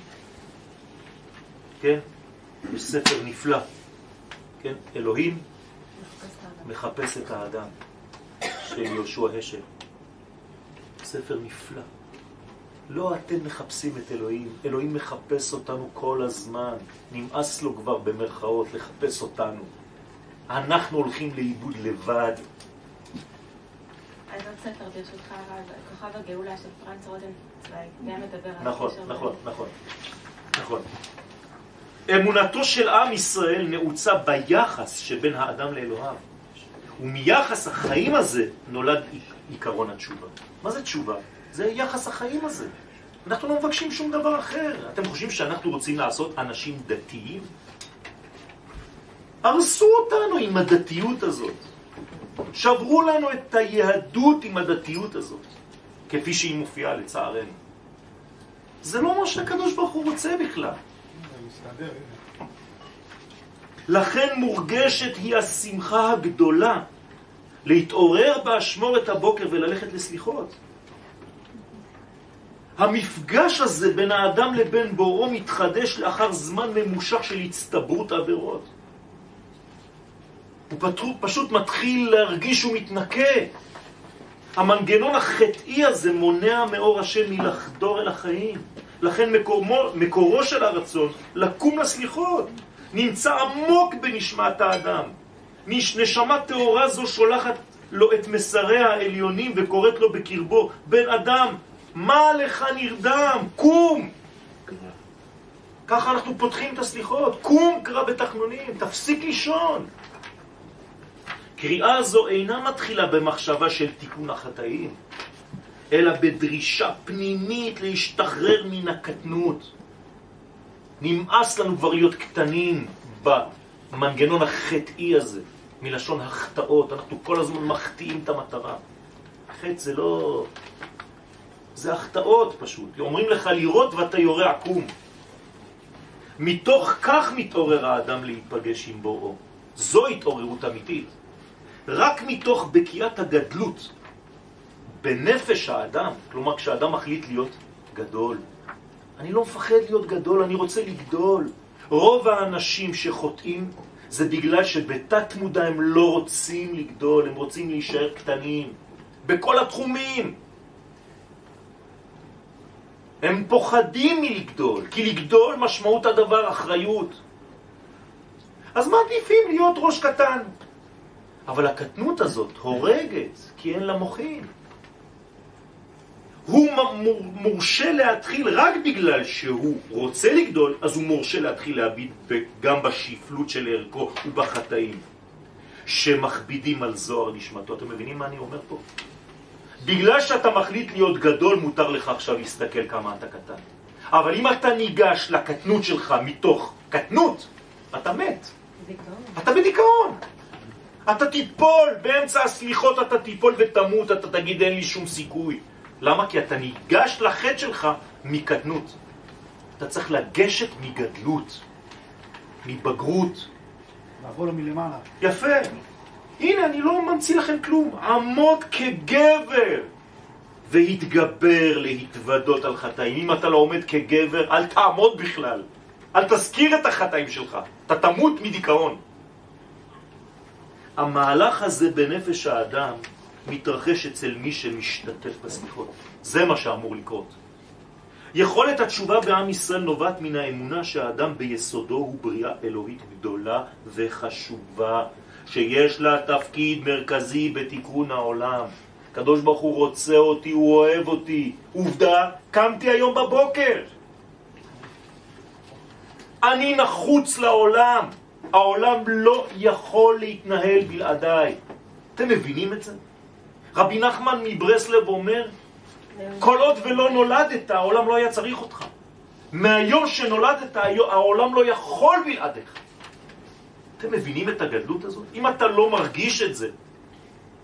כן? יש ספר נפלא. כן? אלוהים מחפש את האדם של יהושע השל. ספר נפלא. לא אתם מחפשים את אלוהים, אלוהים מחפש אותנו כל הזמן. נמאס לו כבר במרכאות לחפש אותנו. אנחנו הולכים לאיבוד לבד. אז עוד ספר ברשותך, הרב, כוכב הגאולה של פרנץ רוזנצוויג, גם מדבר על נכון, נכון, נכון, נכון. אמונתו של עם ישראל נעוצה ביחס שבין האדם לאלוהיו. ומיחס החיים הזה נולד עיקרון התשובה. מה זה תשובה? זה יחס החיים הזה. אנחנו לא מבקשים שום דבר אחר. אתם חושבים שאנחנו רוצים לעשות אנשים דתיים? הרסו אותנו עם הדתיות הזאת. שברו לנו את היהדות עם הדתיות הזאת, כפי שהיא מופיעה לצערנו. זה לא מה שהקדוש ברוך הוא רוצה בכלל. לכן מורגשת היא השמחה הגדולה להתעורר באשמורת הבוקר וללכת לסליחות. המפגש הזה בין האדם לבין בוראו מתחדש לאחר זמן ממושך של הצטברות עבירות. הוא פשוט מתחיל להרגיש שהוא מתנקה. המנגנון החטאי הזה מונע מאור השם מלחדור אל החיים. לכן מקומו, מקורו של הרצון לקום לסליחות נמצא עמוק בנשמת האדם. נש- נשמה טהורה זו שולחת לו את מסריה העליונים וקוראת לו בקרבו, בן אדם, מה לך נרדם? קום! ככה אנחנו פותחים את הסליחות. קום קרא בתחנונים, תפסיק לישון. קריאה זו אינה מתחילה במחשבה של תיקון החטאים, אלא בדרישה פנימית להשתחרר מן הקטנות. נמאס לנו כבר להיות קטנים במנגנון החטאי הזה, מלשון החטאות. אנחנו כל הזמן מחטיאים את המטרה. חטא זה לא... זה החטאות פשוט. אומרים לך לירות ואתה יורה עקום. מתוך כך מתעורר האדם להיפגש עם בוראו. זו התעוררות אמיתית. רק מתוך בקיעת הגדלות בנפש האדם, כלומר כשאדם מחליט להיות גדול. אני לא מפחד להיות גדול, אני רוצה לגדול. רוב האנשים שחוטאים זה בגלל שבתת מודע הם לא רוצים לגדול, הם רוצים להישאר קטנים. בכל התחומים. הם פוחדים מלגדול, כי לגדול משמעות הדבר אחריות. אז מעדיפים להיות ראש קטן. אבל הקטנות הזאת הורגת, כי אין לה מוחין. הוא מורשה להתחיל רק בגלל שהוא רוצה לגדול, אז הוא מורשה להתחיל להביט גם בשפלות של ערכו ובחטאים שמכבידים על זוהר נשמתו. אתם מבינים מה אני אומר פה? בגלל שאתה מחליט להיות גדול, מותר לך עכשיו להסתכל כמה אתה קטן. אבל אם אתה ניגש לקטנות שלך מתוך קטנות, אתה מת. דיכאון. אתה בדיכאון. אתה תיפול, באמצע הסליחות אתה תיפול ותמות, אתה תגיד אין לי שום סיכוי. למה? כי אתה ניגש לחטא שלך מקטנות. אתה צריך לגשת מגדלות, מבגרות. לבוא לו מלמעלה. יפה. הנה, אני לא ממציא לכם כלום. עמוד כגבר והתגבר להתוודות על חטאים. אם אתה לא עומד כגבר, אל תעמוד בכלל. אל תזכיר את החטאים שלך. אתה תמות מדיכאון. המהלך הזה בנפש האדם מתרחש אצל מי שמשתתף בסליחות. זה מה שאמור לקרות. יכולת התשובה בעם ישראל נובעת מן האמונה שהאדם ביסודו הוא בריאה אלוהית גדולה וחשובה, שיש לה תפקיד מרכזי בתיקון העולם. הקדוש ברוך הוא רוצה אותי, הוא אוהב אותי. עובדה, קמתי היום בבוקר. אני נחוץ לעולם. העולם לא יכול להתנהל בלעדיי. אתם מבינים את זה? רבי נחמן מברסלב אומר, כל עוד ולא נולדת, העולם לא היה צריך אותך. מהיום שנולדת, העולם לא יכול בלעדיך. אתם מבינים את הגדלות הזאת? אם אתה לא מרגיש את זה,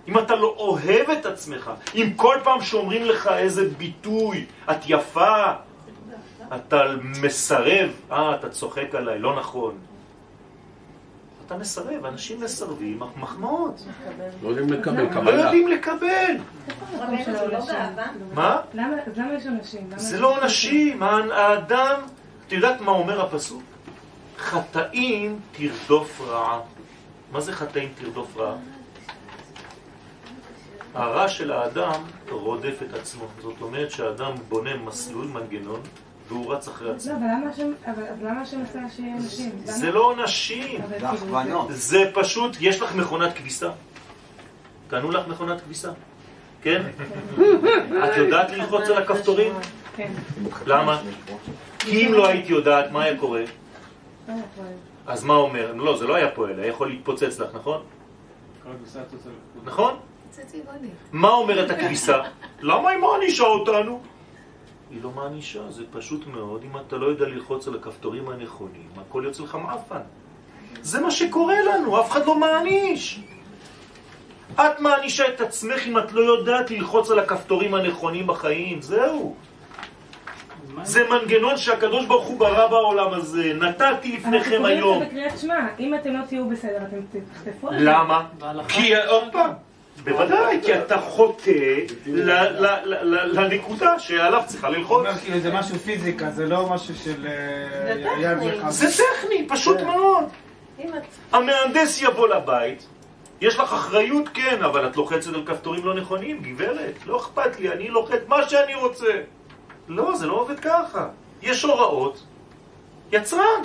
אם אתה לא אוהב את עצמך, אם כל פעם שאומרים לך איזה ביטוי, את יפה, אתה מסרב, אה, אתה צוחק עליי, לא נכון. אתה מסרב, אנשים מסרבים מחמאות. לא יודעים לקבל לא קבלה. יודעים לקבל. לא? מה? למה יש זה לא אנשים? אנשים, האדם, את יודעת מה אומר הפסוק? חטאים תרדוף רעה. מה זה חטאים תרדוף רעה? הרע של האדם רודף את עצמו. זאת אומרת שהאדם בונה מסלול, מנגנון, והוא רץ אחרי לא, עצמו. אבל למה השם, אבל אבל למה השם עשה שיהיה נשים? זה לא נשים, זה כאילו. זה פשוט, יש לך מכונת כביסה? קנו לך מכונת כביסה? כן? את יודעת ללחוץ על הכפתורים? כן. למה? כי אם לא היית יודעת, מה היה קורה? לא. אז מה אומר? לא, זה לא היה פועל, היה יכול להתפוצץ לך, נכון? נכון? מה אומרת הכביסה? למה היא מענישה אותנו? היא לא מענישה, זה פשוט מאוד, אם אתה לא יודע ללחוץ על הכפתורים הנכונים, הכל יוצא לך מעפן. זה מה שקורה לנו, אף אחד לא מעניש. את מענישה את עצמך אם את לא יודעת ללחוץ על הכפתורים הנכונים בחיים, זהו. זה מנגנון שהקדוש ברוך הוא ברא בעולם הזה, נתתי אנחנו לפניכם קוראים את היום. זה בקריאת שמע, אם אתם לא תהיו בסדר, אתם תחטפו. למה? כי עוד פעם, בוודאי, כי אתה חוטא ל- ל- ל- ל- לנקודה שעליו צריכה ללחוץ. כאילו זה משהו פיזיקה, זה לא משהו של אה, זה יד טכני. וחד. זה טכני, פשוט כן. מאוד. המהנדס יבוא לבית, יש לך אחריות, כן, אבל את לוחצת על כפתורים לא נכונים, גברת, לא אכפת לי, אני לוחץ מה שאני רוצה. לא, זה לא עובד ככה. יש הוראות, יצרן.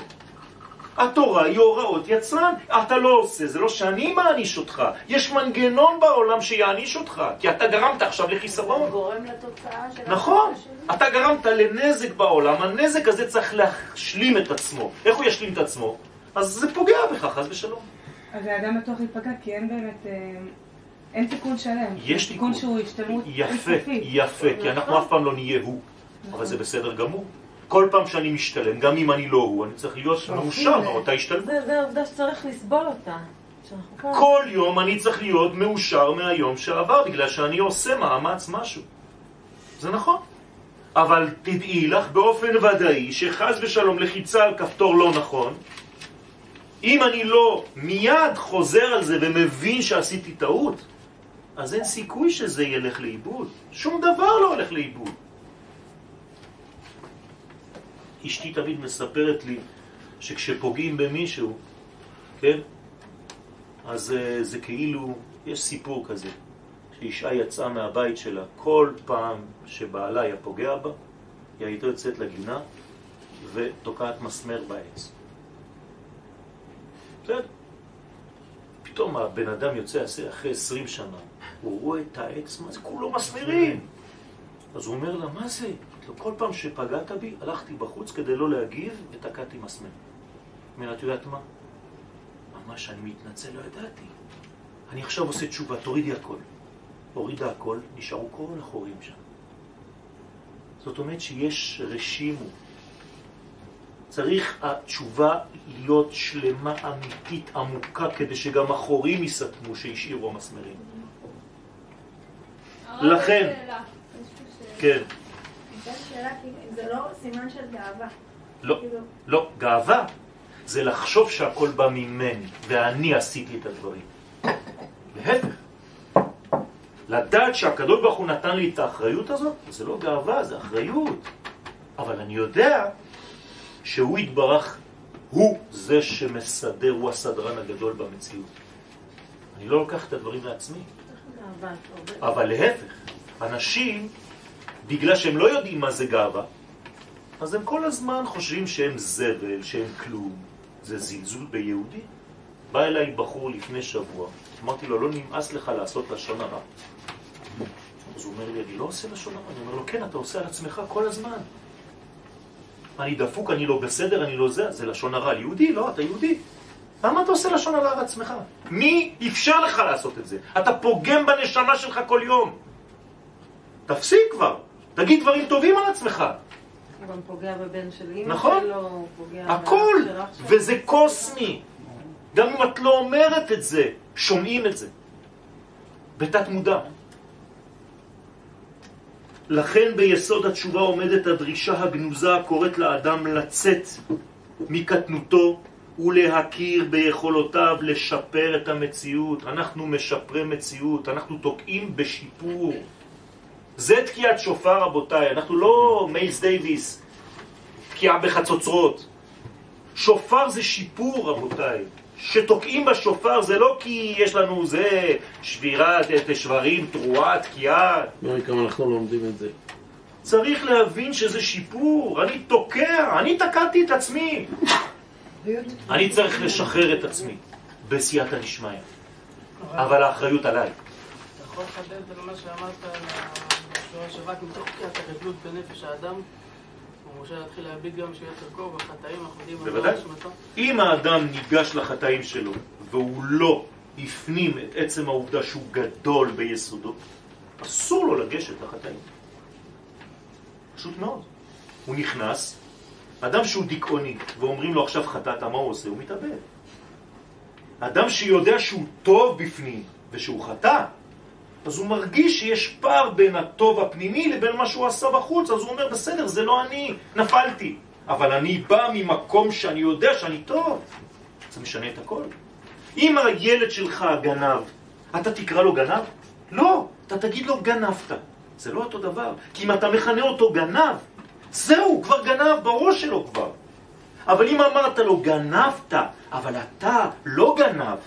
התורה היא הוראות יצרן. אתה לא עושה, זה לא שאני מעניש אותך. יש מנגנון בעולם שיעניש אותך, כי אתה גרמת עכשיו זה לחיסרון. גורם לתוצאה של... נכון. אתה גרמת לנזק בעולם, הנזק הזה צריך להשלים את עצמו. איך הוא ישלים את עצמו? אז זה פוגע בך, חס ושלום. אז האדם בטוח להיפגע, כי אין באמת, אה, אין תיקון שלם. יש תיקון. שהוא השתלמות יפה. יפה, כי אנחנו אף פעם לא נהיה הוא. אבל זה בסדר גמור. כל פעם שאני משתלם, גם אם אני לא הוא, אני צריך להיות מאושר מאותה השתלמות. זה זה עובדה שצריך לסבול אותה. כל יום אני צריך להיות מאושר מהיום שעבר, בגלל שאני עושה מאמץ משהו. זה נכון. אבל תדעי לך באופן ודאי שחז ושלום לחיצה על כפתור לא נכון, אם אני לא מיד חוזר על זה ומבין שעשיתי טעות, אז אין סיכוי שזה ילך לאיבוד. שום דבר לא הולך לאיבוד. אשתי תמיד מספרת לי שכשפוגעים במישהו, כן? אז אה, זה כאילו, יש סיפור כזה, שאישה יצאה מהבית שלה, כל פעם שבעלה היה פוגע בה, היא הייתה יוצאת לגינה ותוקעת מסמר בעץ. בסדר? פתאום הבן אדם יוצא אחרי 20 שנה, הוא רואה את העץ, מה זה כולו מסמרים. אז הוא אומר לה, מה זה? כל פעם שפגעת בי, הלכתי בחוץ כדי לא להגיב ותקעתי מסמר. אומר, את יודעת מה? ממש אני מתנצל, לא ידעתי. אני עכשיו עושה תשובה, תורידי הכל. הורידה הכל, נשארו כל החורים שם. זאת אומרת שיש רשימו. צריך התשובה להיות שלמה, אמיתית, עמוקה, כדי שגם החורים יסתמו שהשאירו המסמרים. לכן. כן. הייתה שאלה, כאילו, זה לא סימן של גאווה. לא, כאילו, לא, גאווה זה לחשוב שהכל בא ממני, ואני עשיתי את הדברים. להפך, לדעת שהקדוש ברוך הוא נתן לי את האחריות הזאת, זה לא גאווה, זה אחריות. אבל אני יודע שהוא יתברך, הוא זה שמסדר, הוא הסדרן הגדול במציאות. אני לא לוקח את הדברים לעצמי. אבל להפך, אנשים, בגלל שהם לא יודעים מה זה גאווה, אז הם כל הזמן חושבים שהם זבל, שהם כלום. זה זלזול ביהודי. בא אליי בחור לפני שבוע, אמרתי לו, לא נמאס לך לעשות לשון הרע. אז הוא אומר לי, אני לא עושה לשון הרע. אני אומר לו, כן, אתה עושה על עצמך כל הזמן. אני דפוק, אני לא בסדר, אני לא זה, זה לשון הרע. יהודי? לא, אתה יהודי. למה אתה עושה לשון הרע על עצמך? מי אפשר לך לעשות את זה? אתה פוגם בנשמה שלך כל יום. תפסיק כבר, תגיד דברים טובים על עצמך. הוא גם פוגע בבן של אמא נכון. שלו, פוגע הכל. וזה קוסמי. גם אם את לא אומרת את זה, שומעים את זה. בתת מודע. לכן ביסוד התשובה עומדת הדרישה הגנוזה הקוראת לאדם לצאת מקטנותו ולהכיר ביכולותיו לשפר את המציאות. אנחנו משפרי מציאות, אנחנו תוקעים בשיפור. זה תקיעת שופר רבותיי, אנחנו לא מיילס דייוויס, תקיעה בחצוצרות. שופר זה שיפור רבותיי, שתוקעים בשופר זה לא כי יש לנו זה שבירת שברים, תרועה, תקיעה. כמה אנחנו לומדים את זה. צריך להבין שזה שיפור. אני תוקע, אני תקעתי את עצמי. אני צריך לשחרר את עצמי בסייעתא דשמיא. אבל האחריות עליי. אתה יכול לחדד על מה שאמרת בשורה שרק מתוך קריאת הגדלות בנפש האדם, הוא משה להתחיל להביט גם שיהיה צרכו בחטאים, על בוודאי. אם האדם ניגש לחטאים שלו והוא לא הפנים את עצם העובדה שהוא גדול ביסודו, אסור לו לגשת לחטאים. פשוט מאוד. הוא נכנס, אדם שהוא דיכאוני ואומרים לו עכשיו חטאת, מה הוא עושה? הוא מתאבד. אדם שיודע שהוא טוב בפנים ושהוא חטא, אז הוא מרגיש שיש פער בין הטוב הפנימי לבין מה שהוא עשה בחוץ, אז הוא אומר, בסדר, זה לא אני, נפלתי. אבל אני בא ממקום שאני יודע שאני טוב. זה משנה את הכל. אם הילד שלך גנב, אתה תקרא לו גנב? לא, אתה תגיד לו גנבת. זה לא אותו דבר. כי אם אתה מכנה אותו גנב, זהו, כבר גנב בראש שלו כבר. אבל אם אמרת לו גנבת, אבל אתה לא גנב,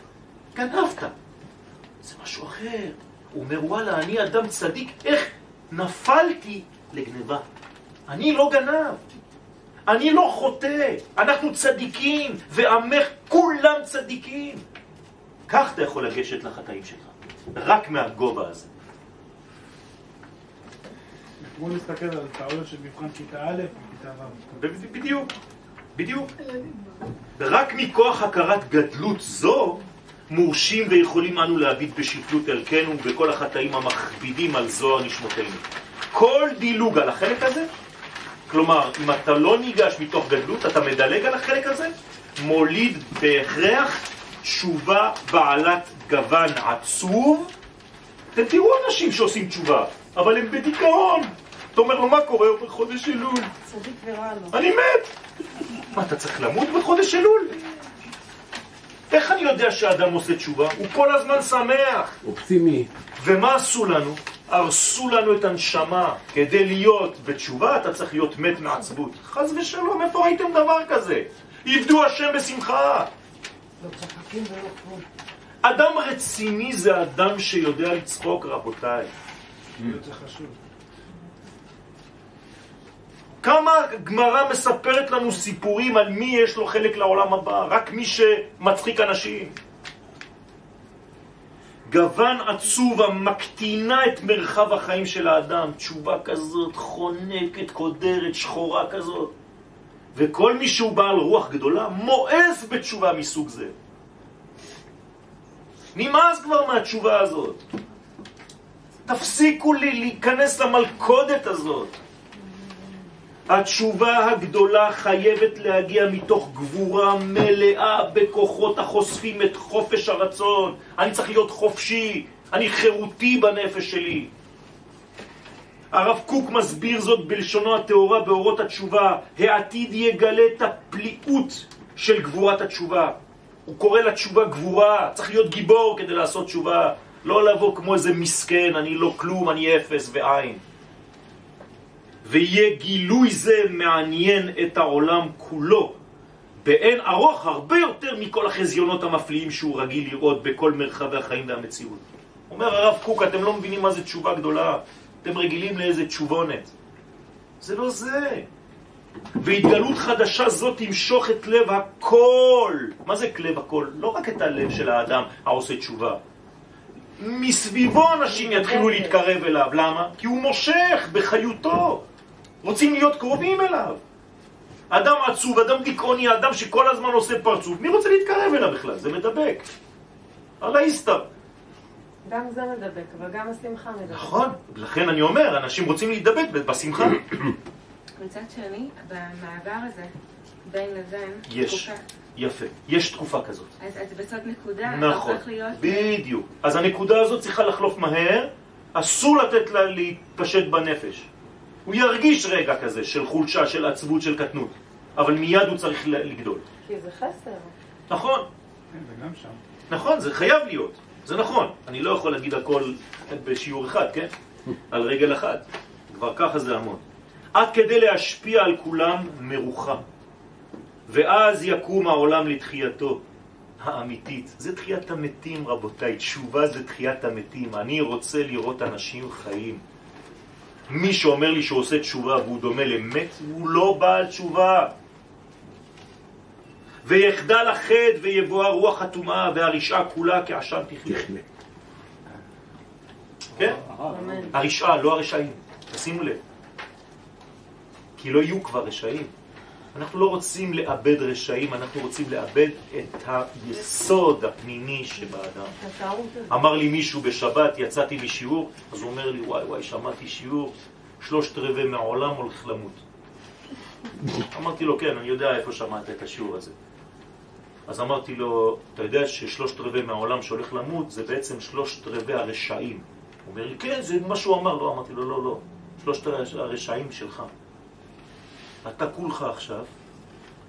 גנבת. זה משהו אחר. הוא אומר, וואלה, אני אדם צדיק, איך נפלתי לגניבה? אני לא גנב. אני לא חוטא, אנחנו צדיקים, ועמך כולם צדיקים. כך אתה יכול לגשת לחטאים שלך, רק מהגובה הזה. כמו להסתכל על טעויות של מבחן כיתה א' וכיתה ו'. בדיוק, בדיוק. רק מכוח הכרת גדלות זו, מורשים ויכולים אנו להביט בשפלות ערכנו ובכל החטאים המכבידים על זוהר נשמותינו. כל דילוג על החלק הזה, כלומר, אם אתה לא ניגש מתוך גדלות, אתה מדלג על החלק הזה, מוליד בהכרח תשובה בעלת גוון עצוב. אתם תראו אנשים שעושים תשובה, אבל הם בדיכאון. אתה אומר לו, מה קורה? הוא אומר, חודש אלול. צדיק ורע לו. אני מת! מה, אתה צריך למות בחודש אלול? איך אני יודע שאדם עושה תשובה? הוא כל הזמן שמח. אופטימי. ומה עשו לנו? הרסו לנו את הנשמה. כדי להיות בתשובה אתה צריך להיות מת מעצבות. חס ושלום, איפה ראיתם דבר כזה? עבדו השם בשמחה. לא צוחקים ולא כלום. אדם רציני זה אדם שיודע לצחוק, רבותיי. זה חשוב. כמה גמרא מספרת לנו סיפורים על מי יש לו חלק לעולם הבא, רק מי שמצחיק אנשים. גוון עצוב המקטינה את מרחב החיים של האדם, תשובה כזאת, חונקת, קודרת, שחורה כזאת. וכל מי שהוא בעל רוח גדולה מואס בתשובה מסוג זה. נמאס כבר מהתשובה הזאת. תפסיקו לי להיכנס למלכודת הזאת. התשובה הגדולה חייבת להגיע מתוך גבורה מלאה בכוחות החושפים את חופש הרצון. אני צריך להיות חופשי, אני חירותי בנפש שלי. הרב קוק מסביר זאת בלשונו הטהורה באורות התשובה. העתיד יגלה את הפליאות של גבורת התשובה. הוא קורא לתשובה גבורה, צריך להיות גיבור כדי לעשות תשובה, לא לבוא כמו איזה מסכן, אני לא כלום, אני אפס ועין. ויהיה גילוי זה מעניין את העולם כולו, באין ארוך הרבה יותר מכל החזיונות המפליאים שהוא רגיל לראות בכל מרחבי החיים והמציאות. אומר הרב קוק, אתם לא מבינים מה זה תשובה גדולה, אתם רגילים לאיזה תשובונת. זה לא זה. והתגלות חדשה זאת תמשוך את לב הכל. מה זה לב הכל? לא רק את הלב של האדם העושה תשובה. מסביבו אנשים יתחילו להתקרב אליו. למה? כי הוא מושך בחיותו. רוצים להיות קרובים אליו. אדם עצוב, אדם דיכאוני, אדם שכל הזמן עושה פרצוף, מי רוצה להתקרב אליו בכלל? זה מדבק. אללה יסתר. גם זה מדבק, אבל גם השמחה מדבק. נכון, לכן אני אומר, אנשים רוצים להידבק בשמחה. מצד שני, במעבר הזה, בין לבין, יש. תקופה- יפה, יש תקופה כזאת. אז אז בסוד נקודה, נכון, הופך להיות... בדיוק. אז הנקודה הזאת צריכה לחלוף מהר, אסור לתת לה להתפשט בנפש. הוא ירגיש רגע כזה של חולשה, של עצבות, של קטנות, אבל מיד הוא צריך לגדול. כי זה חסר. נכון, כן, זה גם שם. נכון, זה חייב להיות, זה נכון. אני לא יכול להגיד הכל בשיעור אחד, כן? על רגל אחת. כבר ככה זה המון. עד כדי להשפיע על כולם מרוחה. ואז יקום העולם לתחייתו. האמיתית. זה תחיית המתים, רבותיי. תשובה זה תחיית המתים. אני רוצה לראות אנשים חיים. מי שאומר לי שהוא עושה תשובה והוא דומה למת, הוא לא בעל תשובה. ויחדל החטא ויבוא הרוח הטומאה והרשעה כולה כעשן תכלה. כן? הרשעה, לא הרשעים. תשימו לב. כי לא יהיו כבר רשעים. אנחנו לא רוצים לאבד רשעים, אנחנו רוצים לאבד את היסוד הפנימי שבאדם. אמר לי מישהו בשבת, יצאתי משיעור, אז הוא אומר לי, וואי וואי, שמעתי שיעור, שלושת רבעי מהעולם הולך למות. אמרתי לו, כן, אני יודע איפה שמעת את השיעור הזה. אז אמרתי לו, אתה יודע ששלושת רבעי מהעולם שהולך למות זה בעצם שלושת רבעי הרשעים. הוא אומר לי, כן, זה מה שהוא אמר. לא, אמרתי לו, לא, לא, שלושת הרשעים שלך. אתה כולך עכשיו,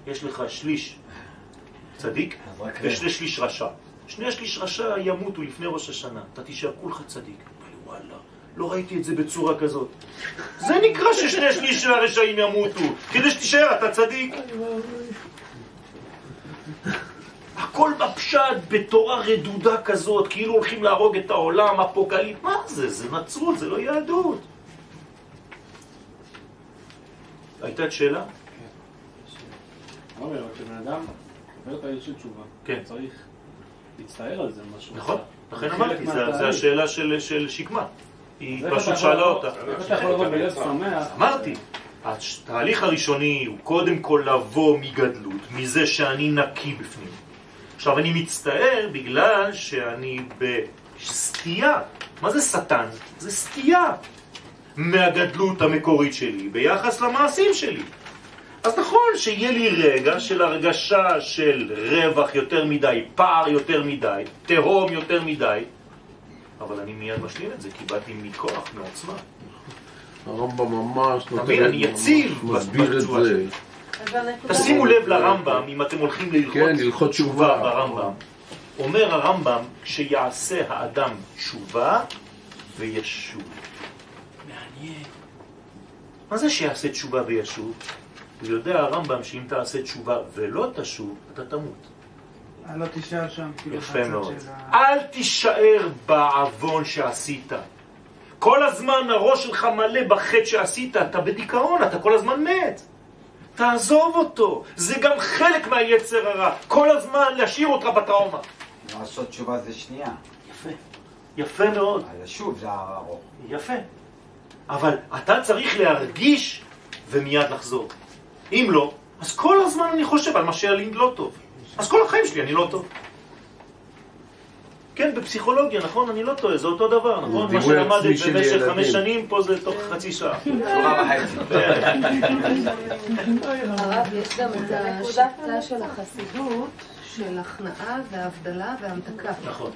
יש לך שליש צדיק ושני שליש רשע. שני שליש רשע ימותו לפני ראש השנה, אתה תשאר כולך צדיק. וואלה, לא ראיתי את זה בצורה כזאת. זה נקרא ששני שליש של הרשעים ימותו, כדי שתישאר, אתה צדיק. הכל בפשט, בתורה רדודה כזאת, כאילו הולכים להרוג את העולם, אפוקליפ, מה זה? זה נצרות, זה לא יהדות. הייתה שאלה? אומר, כשבן אדם עובר את העיר של תשובה, כן. צריך להצטער על זה משהו. נכון, לכן אמרתי. זה השאלה של של שקמה. היא פשוט אתה שאלה אותה. איך אתה יכול לבוא בלב שמח? אמרתי, התהליך הראשוני הוא קודם כל לבוא מגדלות, מזה שאני נקי בפנים. עכשיו אני מצטער בגלל שאני בסטייה. מה זה שטן? זה סטייה מהגדלות המקורית שלי ביחס למעשים שלי. אז נכון שיהיה לי רגע של הרגשה של רווח יותר מדי, פער יותר מדי, תהום יותר מדי, אבל אני מיד משלים את זה, כי באתי מכוח, מעוצמה. הרמב"ם ממש נותן, מבין? אני יציב מסביר את בתשובה זה. שלי. תשימו לב לרמב"ם, אם אתם הולכים ללכות כן, תשובה. ברמב"ם. אומר הרמב"ם, כשיעשה האדם תשובה וישוב. מעניין. מה זה שיעשה תשובה וישוב? הוא יודע הרמב"ם שאם תעשה תשובה ולא תשוב, אתה תמות. אה, לא תישאר שם, כאילו, יפה מאוד. של ה- אל תישאר בעוון שעשית. כל הזמן הראש שלך מלא בחטא שעשית, אתה בדיכאון, אתה כל הזמן מת. תעזוב אותו, זה גם חלק מהיצר הרע. כל הזמן להשאיר אותך בטראומה. לעשות תשובה זה שנייה. יפה, יפה מאוד, אז שוב זה הר ארוך. יפה. אבל אתה צריך להרגיש ומיד לחזור. אם לא, אז כל הזמן אני חושב על מה שהיה לי לא טוב. אז כל החיים שלי אני לא טוב. כן, בפסיכולוגיה, נכון? אני לא טועה, זה אותו דבר, נכון? מה שלמדת במשך. חמש שנים, פה זה תוך חצי שעה. וחצי. הרב, יש גם את השיטה של החסידות, של הכנעה והבדלה והמתקה. נכון.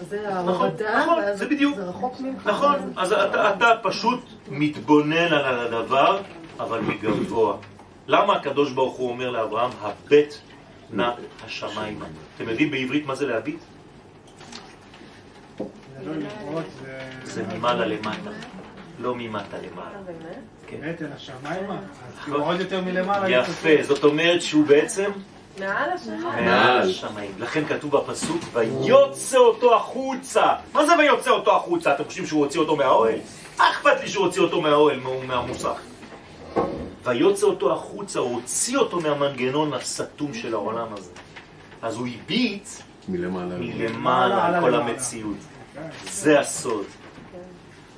אז זה נכון, ההורדה, נכון, ואז זה בדיוק. זה רחוק ממך. נכון, אז אתה, אתה פשוט מתבונן על הדבר, אבל מגבוה. למה הקדוש ברוך הוא אומר לאברהם, הבט נא השמיימה? אתם יודעים בעברית מה זה להביט? זה לא זה ממעלה למטה, לא ממטה למעלה. אה, באמת? כן. נטל השמיימה, אז כאילו עוד יותר מלמעלה. יפה, זאת אומרת שהוא בעצם מעל השמיים. מעל השמיים. לכן כתוב בפסוק, ויוצא אותו החוצה. מה זה ויוצא אותו החוצה? אתם חושבים שהוא הוציא אותו מהאוהל? מה אכפת לי שהוא הוציא אותו מהאוהל, מה- מהמוסך? ויוצא אותו החוצה, הוא הוציא אותו מהמנגנון הסתום של העולם הזה. אז הוא הביט מלמעלה. מלמעלה על כל המציאות. זה הסוד.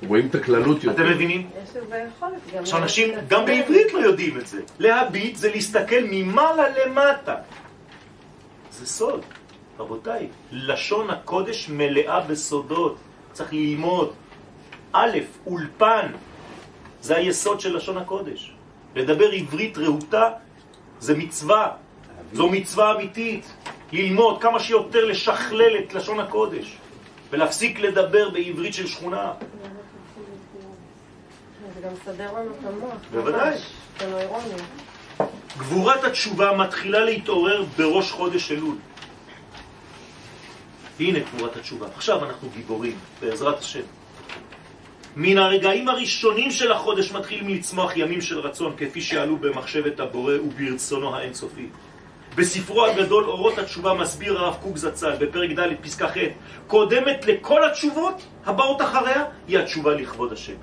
רואים את הכללות יותר. אתם מבינים? עכשיו אנשים גם בעברית לא יודעים את זה. להביט זה להסתכל ממעלה למטה. זה סוד, רבותיי. לשון הקודש מלאה בסודות. צריך ללמוד. א', אולפן, זה היסוד של לשון הקודש. לדבר עברית רהוטה זה מצווה. זו מצווה אמיתית. ללמוד כמה שיותר לשכלל את לשון הקודש. ולהפסיק לדבר בעברית של שכונה. גם מסדר לנו את המוח. בוודאי. הנוירונים. גבורת התשובה מתחילה להתעורר בראש חודש אלול. הנה גבורת התשובה. עכשיו אנחנו גיבורים, בעזרת השם. מן הרגעים הראשונים של החודש מתחילים לצמוח ימים של רצון, כפי שעלו במחשבת הבורא וברצונו האינסופי. בספרו הגדול אורות התשובה מסביר הרב קוק זצ"ל בפרק ד' פסקה ח' קודמת לכל התשובות הבאות אחריה היא התשובה לכבוד השם.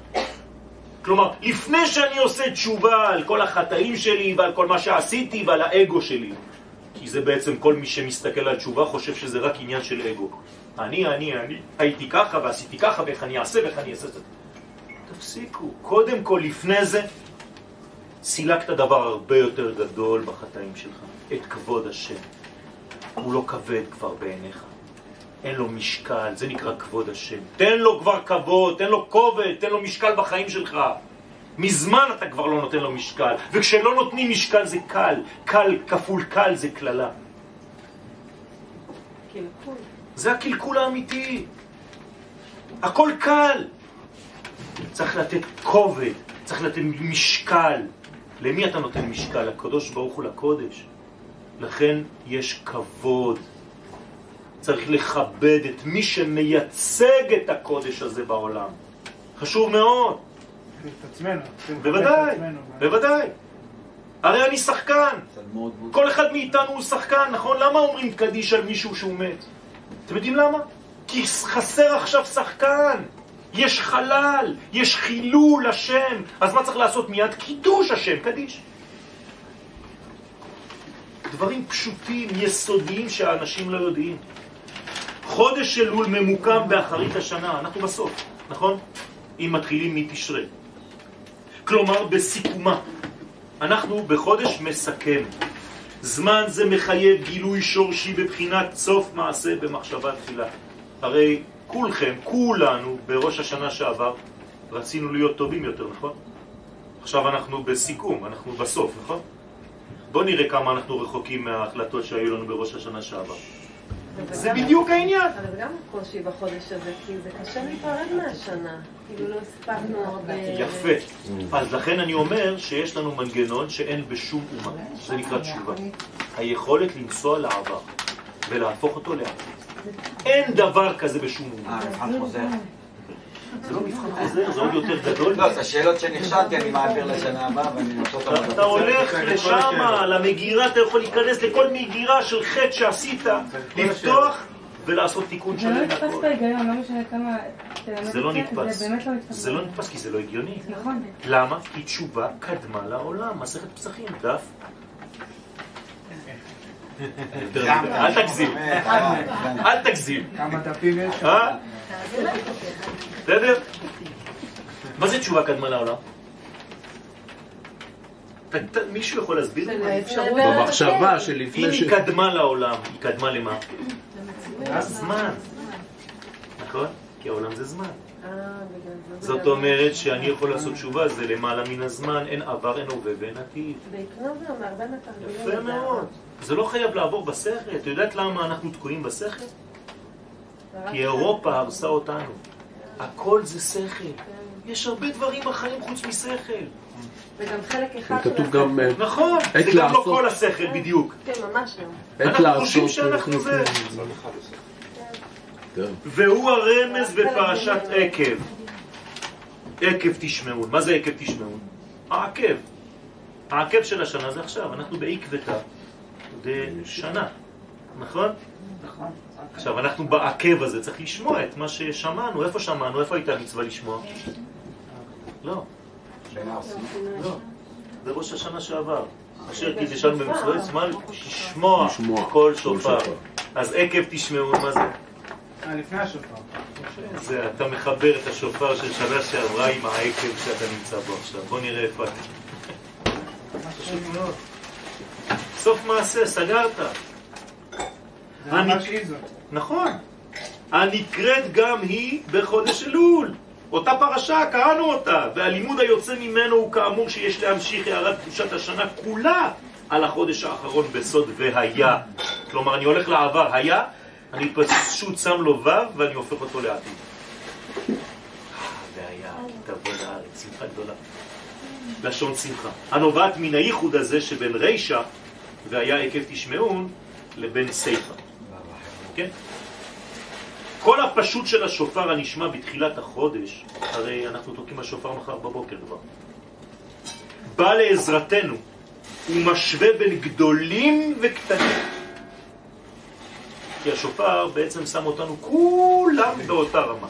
כלומר, לפני שאני עושה תשובה על כל החטאים שלי ועל כל מה שעשיתי ועל האגו שלי, כי זה בעצם כל מי שמסתכל על תשובה חושב שזה רק עניין של אגו. אני, אני, אני, הייתי ככה ועשיתי ככה ואיך אני אעשה ואיך אני אעשה את זה. תפסיקו. קודם כל, לפני זה, סילקת דבר הרבה יותר גדול בחטאים שלך, את כבוד השם. הוא לא כבד כבר בעיניך. אין לו משקל, זה נקרא כבוד השם. תן לו כבר כבוד, תן לו כובד, תן לו משקל בחיים שלך. מזמן אתה כבר לא נותן לו משקל, וכשלא נותנים משקל זה קל, קל כפול קל זה. קלקול. זה הקלקול האמיתי. הכל קל. צריך לתת כובד, צריך לתת משקל. למי אתה נותן משקל? לקדוש ברוך הוא לקודש. לכן יש כבוד. צריך לכבד את מי שמייצג את הקודש הזה בעולם. חשוב מאוד. את עצמנו. בוודאי. בוודאי. הרי אני שחקן. כל אחד מאיתנו הוא שחקן, נכון? למה אומרים קדיש על מישהו שהוא מת? אתם יודעים למה? כי חסר עכשיו שחקן. יש חלל, יש חילול השם. אז מה צריך לעשות מיד? קידוש השם, קדיש. דברים פשוטים, יסודיים שהאנשים לא יודעים. חודש אלול ממוקם באחרית השנה, אנחנו בסוף, נכון? אם מתחילים מתשרי. כלומר, בסיכומה. אנחנו בחודש מסכם. זמן זה מחייב גילוי שורשי בבחינת סוף מעשה במחשבה תחילה. הרי כולכם, כולנו, בראש השנה שעבר, רצינו להיות טובים יותר, נכון? עכשיו אנחנו בסיכום, אנחנו בסוף, נכון? בואו נראה כמה אנחנו רחוקים מההחלטות שהיו לנו בראש השנה שעבר. זה בדיוק העניין. אבל זה גם קושי בחודש הזה, כי זה קשה להיפרד מהשנה. כאילו לא הספקנו הרבה... יפה. אז לכן אני אומר שיש לנו מנגנון שאין בשום אומה. זה נקרא תשובה. היכולת לנסוע לעבר ולהפוך אותו לעתיד. אין דבר כזה בשום אומה. אה. זה לא מבחן חוזר, זה עוד יותר גדול. לא, זה השאלות שנכשלתי, אני מעביר לשנה הבאה ואני נותן אותן. אתה- אתה הולך לשם, למגירה, אתה יכול להיכנס לכל מגירה של חטא שעשית, לפתוח ולעשות תיקון זה לא שלם נתפס. בהיגיון, לא משנה כמה... זה לא את נתפס. זה באמת לא נתפס. זה לא נתפס כי זה לא הגיוני. נכון. למה? כי תשובה קדמה לעולם. מסכת פסחים, דף. אל תגזים, אל תגזים. כמה דפים יש? בסדר? מה זה תשובה קדמה לעולם? מישהו יכול להסביר לי? האפשרות... במחשבה שלפני אם. היא קדמה לעולם, היא קדמה למה? זמן. נכון? כי העולם זה זמן. אה. זאת אומרת שאני יכול לעשות תשובה, זה למעלה מן הזמן, אין עבר, אין הווה ואין עתיד. בעקרון זה אומר בין התרגילים. יפה מאוד. זה לא חייב לעבור בשכל. את יודעת למה אנחנו תקועים בשכל? כי אירופה הרסה אותנו. הכל זה שכל. יש הרבה דברים בחיים חוץ משכל. וגם חלק אחד כתוב של גם... אה, נכון, זה גם לא. כל השכל בדיוק. כן, ממש לא. אנחנו. חושבים שאנחנו זה. כן. והוא הרמז בפרשת עקב. עקב תשמעון. מה זה עקב תשמעון? העקב. העקב של השנה זה עכשיו, אנחנו בעקבתא דשנה, נכון? עכשיו, אנחנו בעקב הזה, צריך לשמוע את מה ששמענו. איפה שמענו? איפה הייתה מצווה לשמוע? לא, לא. בראש השנה שעבר. אשר קידשנו במצוות זמן לשמוע לשמוע כל שופר. אז עקב תשמעו, מה זה? אה, לפני השופר. זה אתה מחבר את השופר של שנה שעברה עם העקב שאתה נמצא בו עכשיו. בוא נראה איפה אתה. פשוט מאוד. סוף מעשה, סגרת. זה אני- ממש היא זאת. נכון. הנקראת גם היא בחודש אלול. אותה פרשה, קראנו אותה, והלימוד היוצא ממנו הוא כאמור שיש להמשיך הערת קדושת השנה כולה על החודש האחרון בסוד והיה. כלומר, אני הולך לעבר, היה, אני פשוט שם לו ו' ואני הופך אותו לעתיד. אה, והיה, כי תבוא לארץ, שמחה גדולה. לשון שמחה. הנובעת מן הייחוד הזה שבין רישא והיה עקב תשמעון לבין סיפא. כן? כל הפשוט של השופר הנשמע בתחילת החודש, הרי אנחנו תוקעים השופר מחר בבוקר כבר, בא לעזרתנו הוא משווה בין גדולים וקטנים. כי השופר בעצם שם אותנו כולם באותה רמה.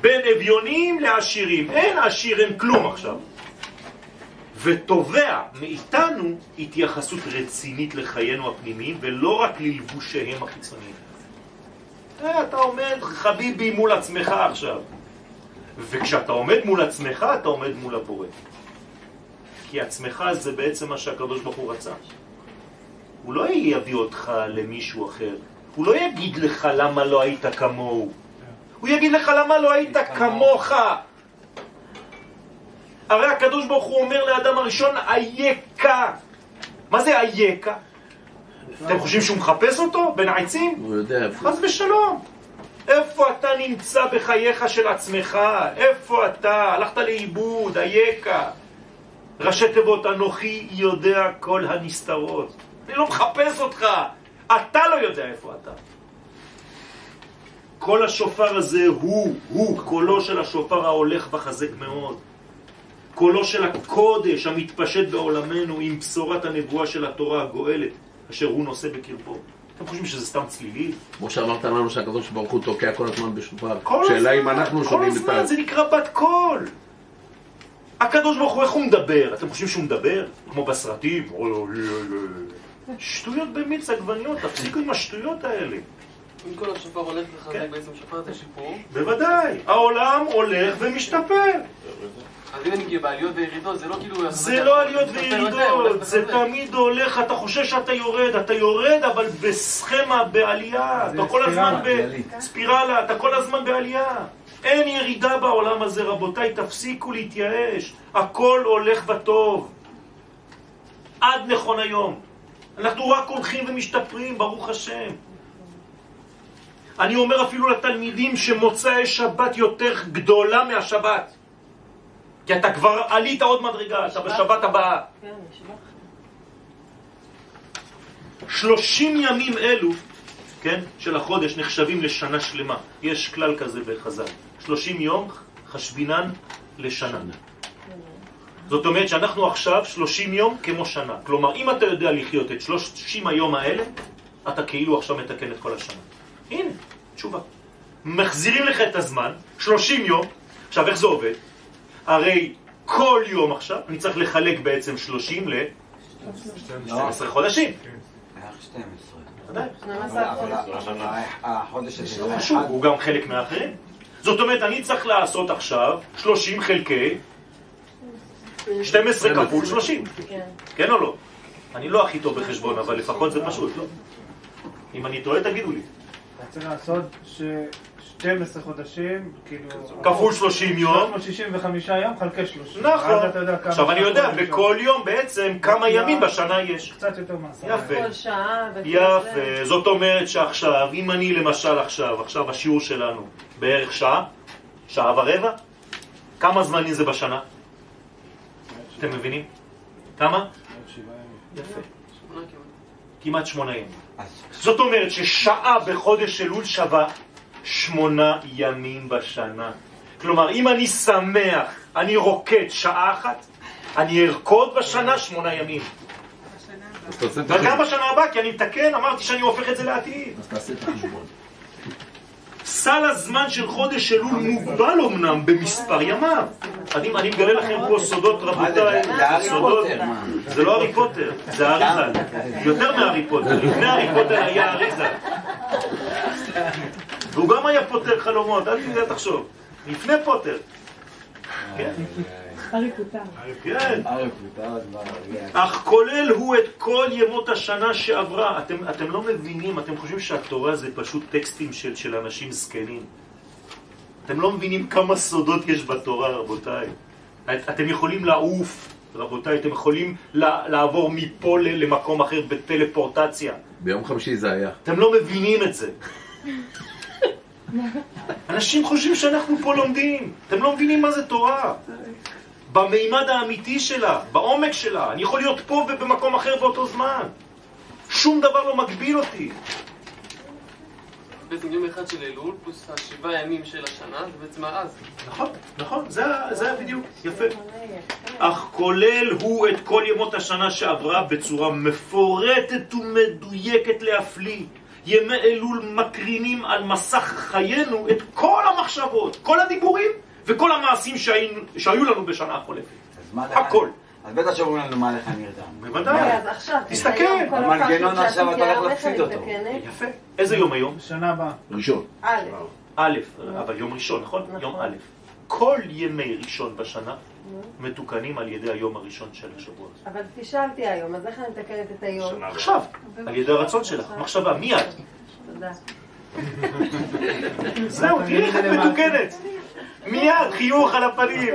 בין אביונים לעשירים. אין עשיר, אין כלום עכשיו. ותובע מאיתנו התייחסות רצינית לחיינו הפנימיים ולא רק ללבושיהם החיצוניים. אה, אתה עומד חביבי מול עצמך עכשיו. וכשאתה עומד מול עצמך, אתה עומד מול הבורא. כי עצמך זה בעצם מה שהקדוש ברוך הוא רצה. הוא לא יביא אותך למישהו אחר. הוא לא יגיד לך למה לא היית כמוהו. הוא יגיד לך למה לא היית כמוך. הרי הקדוש ברוך הוא אומר לאדם הראשון, אייכה. מה זה אייכה? אתם חושבים שהוא מחפש אותו בין העצים? הוא יודע איפה. חס ושלום. איפה אתה נמצא בחייך של עצמך? איפה אתה? הלכת לאיבוד, אייכה. ראשי תיבות, אנוכי יודע כל הנסתרות. אני לא מחפש אותך, אתה לא יודע איפה אתה. כל השופר הזה הוא, הוא, קולו של השופר ההולך וחזק מאוד. קולו של הקודש המתפשט בעולמנו עם בשורת הנבואה של התורה הגואלת, אשר הוא נושא בקרבו. אתם חושבים שזה סתם צלילי? כמו שאמרת לנו שהקדוש ברוך הוא תוקע כל הזמן בשופר. כל שאלה אם הזמן, אנחנו כל שומעים את הזמן, ה... זה נקרא בת קול. הקדוש ברוך הוא, איך הוא מדבר? אתם חושבים שהוא מדבר? כמו בסרטים? שטויות במיץ עגבניות, תפסיקו עם השטויות האלה. אם כל השופר הולך כן. וחזק בעצם שופר את השיפור, בוודאי, העולם הולך ומשתפר. זה לא כאילו... לא עליות וירידות, זה. תמיד הולך, אתה חושב שאתה יורד, אתה יורד אבל בסכמה, בעלייה, אתה כל הזמן ספירלה, בספירלה, אתה כל הזמן בעלייה. אין ירידה בעולם הזה, רבותיי, תפסיקו להתייאש, הכל הולך בטוב. עד נכון היום. אנחנו רק הולכים ומשתפרים, ברוך השם. אני אומר אפילו לתלמידים שמוצאי שבת יותר גדולה מהשבת. כי אתה כבר עלית עוד מדרגה, אתה בשבת הבאה. כן, נשבע. שלושים ימים אלו, כן, של החודש נחשבים לשנה שלמה. יש כלל כזה בחז"ל. שלושים יום חשבינן לשנה. זאת אומרת שאנחנו עכשיו שלושים יום כמו שנה. כלומר, אם אתה יודע לחיות את שלושים היום האלה, אתה כאילו עכשיו מתקן את כל השנה. הנה, תשובה. מחזירים לך את הזמן, שלושים יום. עכשיו, איך זה עובד? הרי כל יום עכשיו, אני צריך לחלק בעצם שלושים ל... 12 חודשים. בערך 12. ודאי. אבל- אבל- אבל החודש הזה זה חשוב, אחד. הוא גם חלק מהאחרים. זאת אומרת, אני צריך לעשות עכשיו 30 חלקי 12 כפול 30. כן. כן או לא? אני לא הכי טוב בחשבון, אבל לפחות זה פשוט, לא? אם אני טועה, תגידו לי. אתה צריך לעשות ש... 12 חודשים, כאילו... כפול 30 יום. 365 יום חלקי 30. נכון. אז אתה יודע כמה עכשיו אני יודע, בכל יום בעצם כמה ימים בשנה יש. קצת יותר מעשרה. יפה. כל שעה. יפה, זאת אומרת שעכשיו, אם אני למשל עכשיו, עכשיו השיעור שלנו בערך שעה, שעה ורבע, כמה זמנים זה בשנה? אתם מבינים? כמה? יפה. כמעט שמונה ימים. זאת אומרת ששעה בחודש אלול שווה שמונה ימים בשנה. כלומר, אם אני שמח, אני רוקד שעה אחת, אני ארקוד בשנה שמונה ימים. וגם. בשנה הבאה, כי אני מתקן, אמרתי שאני הופך את זה לעתיד. אז תעשה את החשבון. סל הזמן של חודש אלול מוגבל אמנם במספר ימיו. אני, אני מגלה לכם פה סודות רבותיי, זה סודות, לא הארי פוטר, זה האריזל. יותר מהארי פוטר, לפני הארי פוטר היה האריזל. והוא גם היה פוטר חלומות, אל תחשוב. לפני פוטר. כן, כן. פוטר. אך כולל הוא את כל ימות השנה שעברה. אתם, אתם לא מבינים, אתם חושבים שהתורה זה פשוט טקסטים של, של אנשים זקנים. אתם לא מבינים כמה סודות יש בתורה, רבותיי. את, אתם יכולים לעוף, רבותיי, אתם יכולים לעבור מפה ל- למקום אחר בטלפורטציה. ביום חמישי זה היה. אתם לא מבינים את זה. אנשים חושבים שאנחנו פה לומדים. אתם לא מבינים מה זה תורה. במימד האמיתי שלה, בעומק שלה. אני יכול להיות פה ובמקום אחר באותו זמן. שום דבר לא מגביל אותי. בעצם יום אחד של אלול, פלוס השבעה ימים של השנה, זה בעצם אז. נכון, נכון, זה, זה בדיוק, יפה. אך כולל הוא את כל ימות השנה שעברה בצורה מפורטת ומדויקת להפליא. ימי אלול מקרינים על מסך חיינו את כל המחשבות, כל הדיבורים וכל המעשים שהיינו, שהיו לנו בשנה החולפת. הכל. אז בטח שאומרים לנו מה לך נרדם. בוודאי. אז עכשיו, תסתכל. תסתכל. כל המנגנון עכשיו אתה הולך להפסיד אותו. יפה. איזה יום היום? שנה הבאה. ראשון. א', א', אבל יום ראשון, נכון? נכון. יום א'. כל ימי ראשון בשנה מתוקנים על ידי היום הראשון של השבוע. אבל פישלתי היום, אז איך אני מתקנת את היום? עכשיו, על ידי הרצון שלך, מחשבה, מיד. תודה. זהו, תראי איך את מתוקנת. מיד, חיוך על הפנים.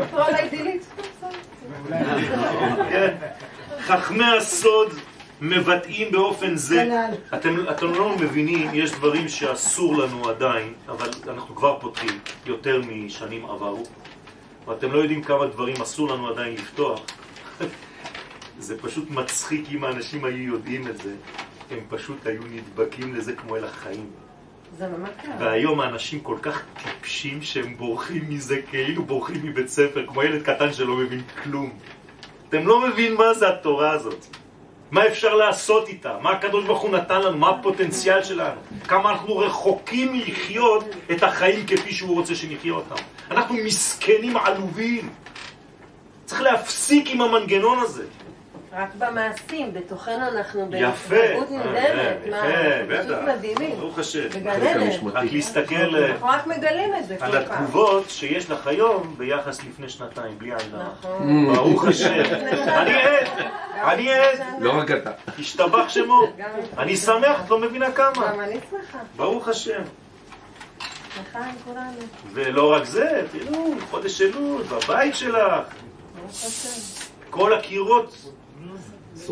חכמי הסוד מבטאים באופן זה, אתם, אתם לא מבינים, יש דברים שאסור לנו עדיין, אבל אנחנו כבר פותחים יותר משנים עברו, ואתם לא יודעים כמה דברים אסור לנו עדיין לפתוח. זה פשוט מצחיק אם האנשים היו יודעים את זה, הם פשוט היו נדבקים לזה כמו אל החיים. והיום האנשים כל כך טיפשים שהם בורחים מזה כאילו בורחים מבית ספר, כמו ילד קטן שלא מבין כלום. אתם לא מבין מה זה התורה הזאת. מה אפשר לעשות איתה? מה הקדוש ברוך הוא נתן לנו? מה הפוטנציאל שלנו? כמה אנחנו רחוקים מלחיות את החיים כפי שהוא רוצה שנחיה אותם. אנחנו מסכנים עלובים. צריך להפסיק עם המנגנון הזה. רק במעשים, בתוכנו אנחנו יפה. בהתנהגות אה, נרדמת. מה, יפה, פשוט. מדהימים. ברוך השם. בגן עדן. רק להסתכל אנחנו רק מגלים את זה על כל פעם. התגובות שיש לך היום ביחס לפני שנתיים, בלי עין הרע. נכון. ברוך השם. אני עד, אני עד. לא רק אתה. השתבח שמו. אני שמח, את לא מבינה כמה. גם אני שמחה. ברוך השם. ולא רק זה, תראו, חודש אלול, בבית שלך, ברוך השם. כל הקירות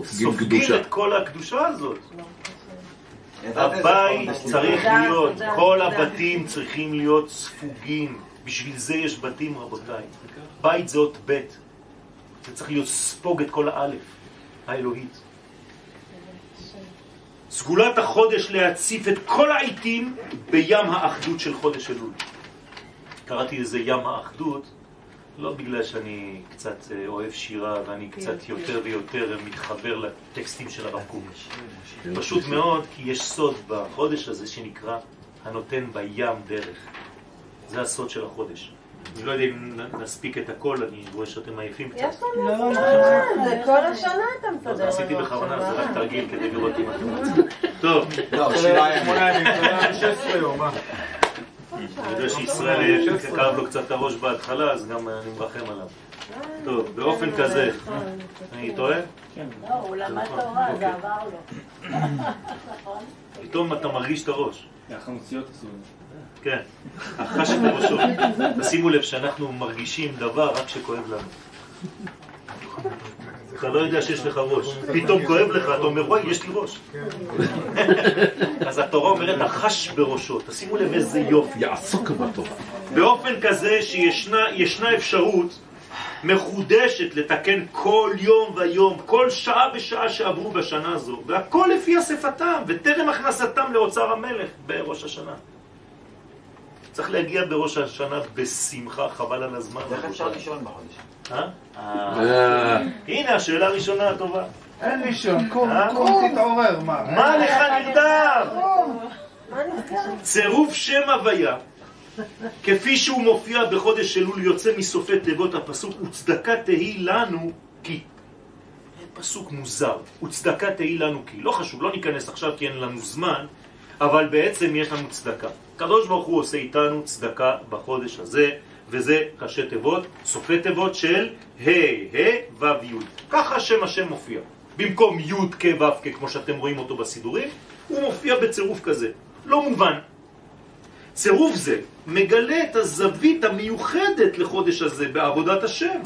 סופגים סופגים קדושה. את כל הקדושה הזאת. איזה הבית צריך להיות, כל. הבתים צריכים להיות ספוגים. בשביל זה יש בתים, רבותיי. בית זה אות ב'. זה צריך להיות ספוג את כל האלף, האלוהית. סגולת החודש להציף את כל העיתים בים האחדות של חודש אלול. קראתי לזה ים האחדות, לא בגלל שאני קצת אה, אוהב שירה ואני קצת יותר ויותר מתחבר לטקסטים של הרב קוק. פשוט מאוד, כי יש סוד בחודש הזה שנקרא הנותן בים דרך. זה הסוד של החודש. אני לא יודע אם נספיק את הכל, אני רואה שאתם עייפים קצת. יש לנו זמן, זה כל השנה אתה אז מסדר עשיתי לנו בכוונה, זה רק? תרגיל כדי לראות אם אתם רוצים. טוב, לא, שבעה ימים. אני יודע שישראל כאב לו קצת הראש בהתחלה, אז גם אני מרחם עליו. טוב, באופן כזה, אני טועה? לא, הוא למד תורה, זה עבר לו. פתאום אתה מרגיש את הראש. החמוציות עשו את כן, החש בראשו. תשימו לב שאנחנו מרגישים דבר רק כשכואב לנו. אתה לא יודע שיש לך ראש. פתאום כואב לך, אתה אומר, וואי, יש לי ראש. אז התורה אומרת, החש בראשו. תשימו לב איזה יופי. יעסוק בתורה. באופן כזה שישנה ישנה אפשרות מחודשת לתקן כל יום ויום, כל שעה בשעה שעברו בשנה הזו, והכל לפי אספתם, וטרם הכנסתם לאוצר המלך בראש השנה. צריך להגיע בראש השנה בשמחה, חבל על הזמן. איך אפשר לישון בחודש? אה? אה, הנה השאלה הראשונה הטובה. אין לישון, קום, אה? קום, תתעורר, מה? מה לך נרדם? צירוף שם הוויה, כפי שהוא מופיע בחודש אלול יוצא מסופי תיבות הפסוק, וצדקה תהי לנו כי. פסוק מוזר, וצדקה תהי לנו כי. לא חשוב, לא ניכנס עכשיו כי אין לנו זמן, אבל בעצם יש לנו צדקה. הקדוש ברוך הוא עושה איתנו צדקה בחודש הזה, וזה ראשי תיבות, סופי תיבות של ה' ה' ו' י'. ככה שם השם מופיע. במקום י' כ' ו' כ' כמו שאתם רואים אותו בסידורים, הוא מופיע בצירוף כזה. לא מובן. צירוף זה מגלה את הזווית המיוחדת לחודש הזה בעבודת השם.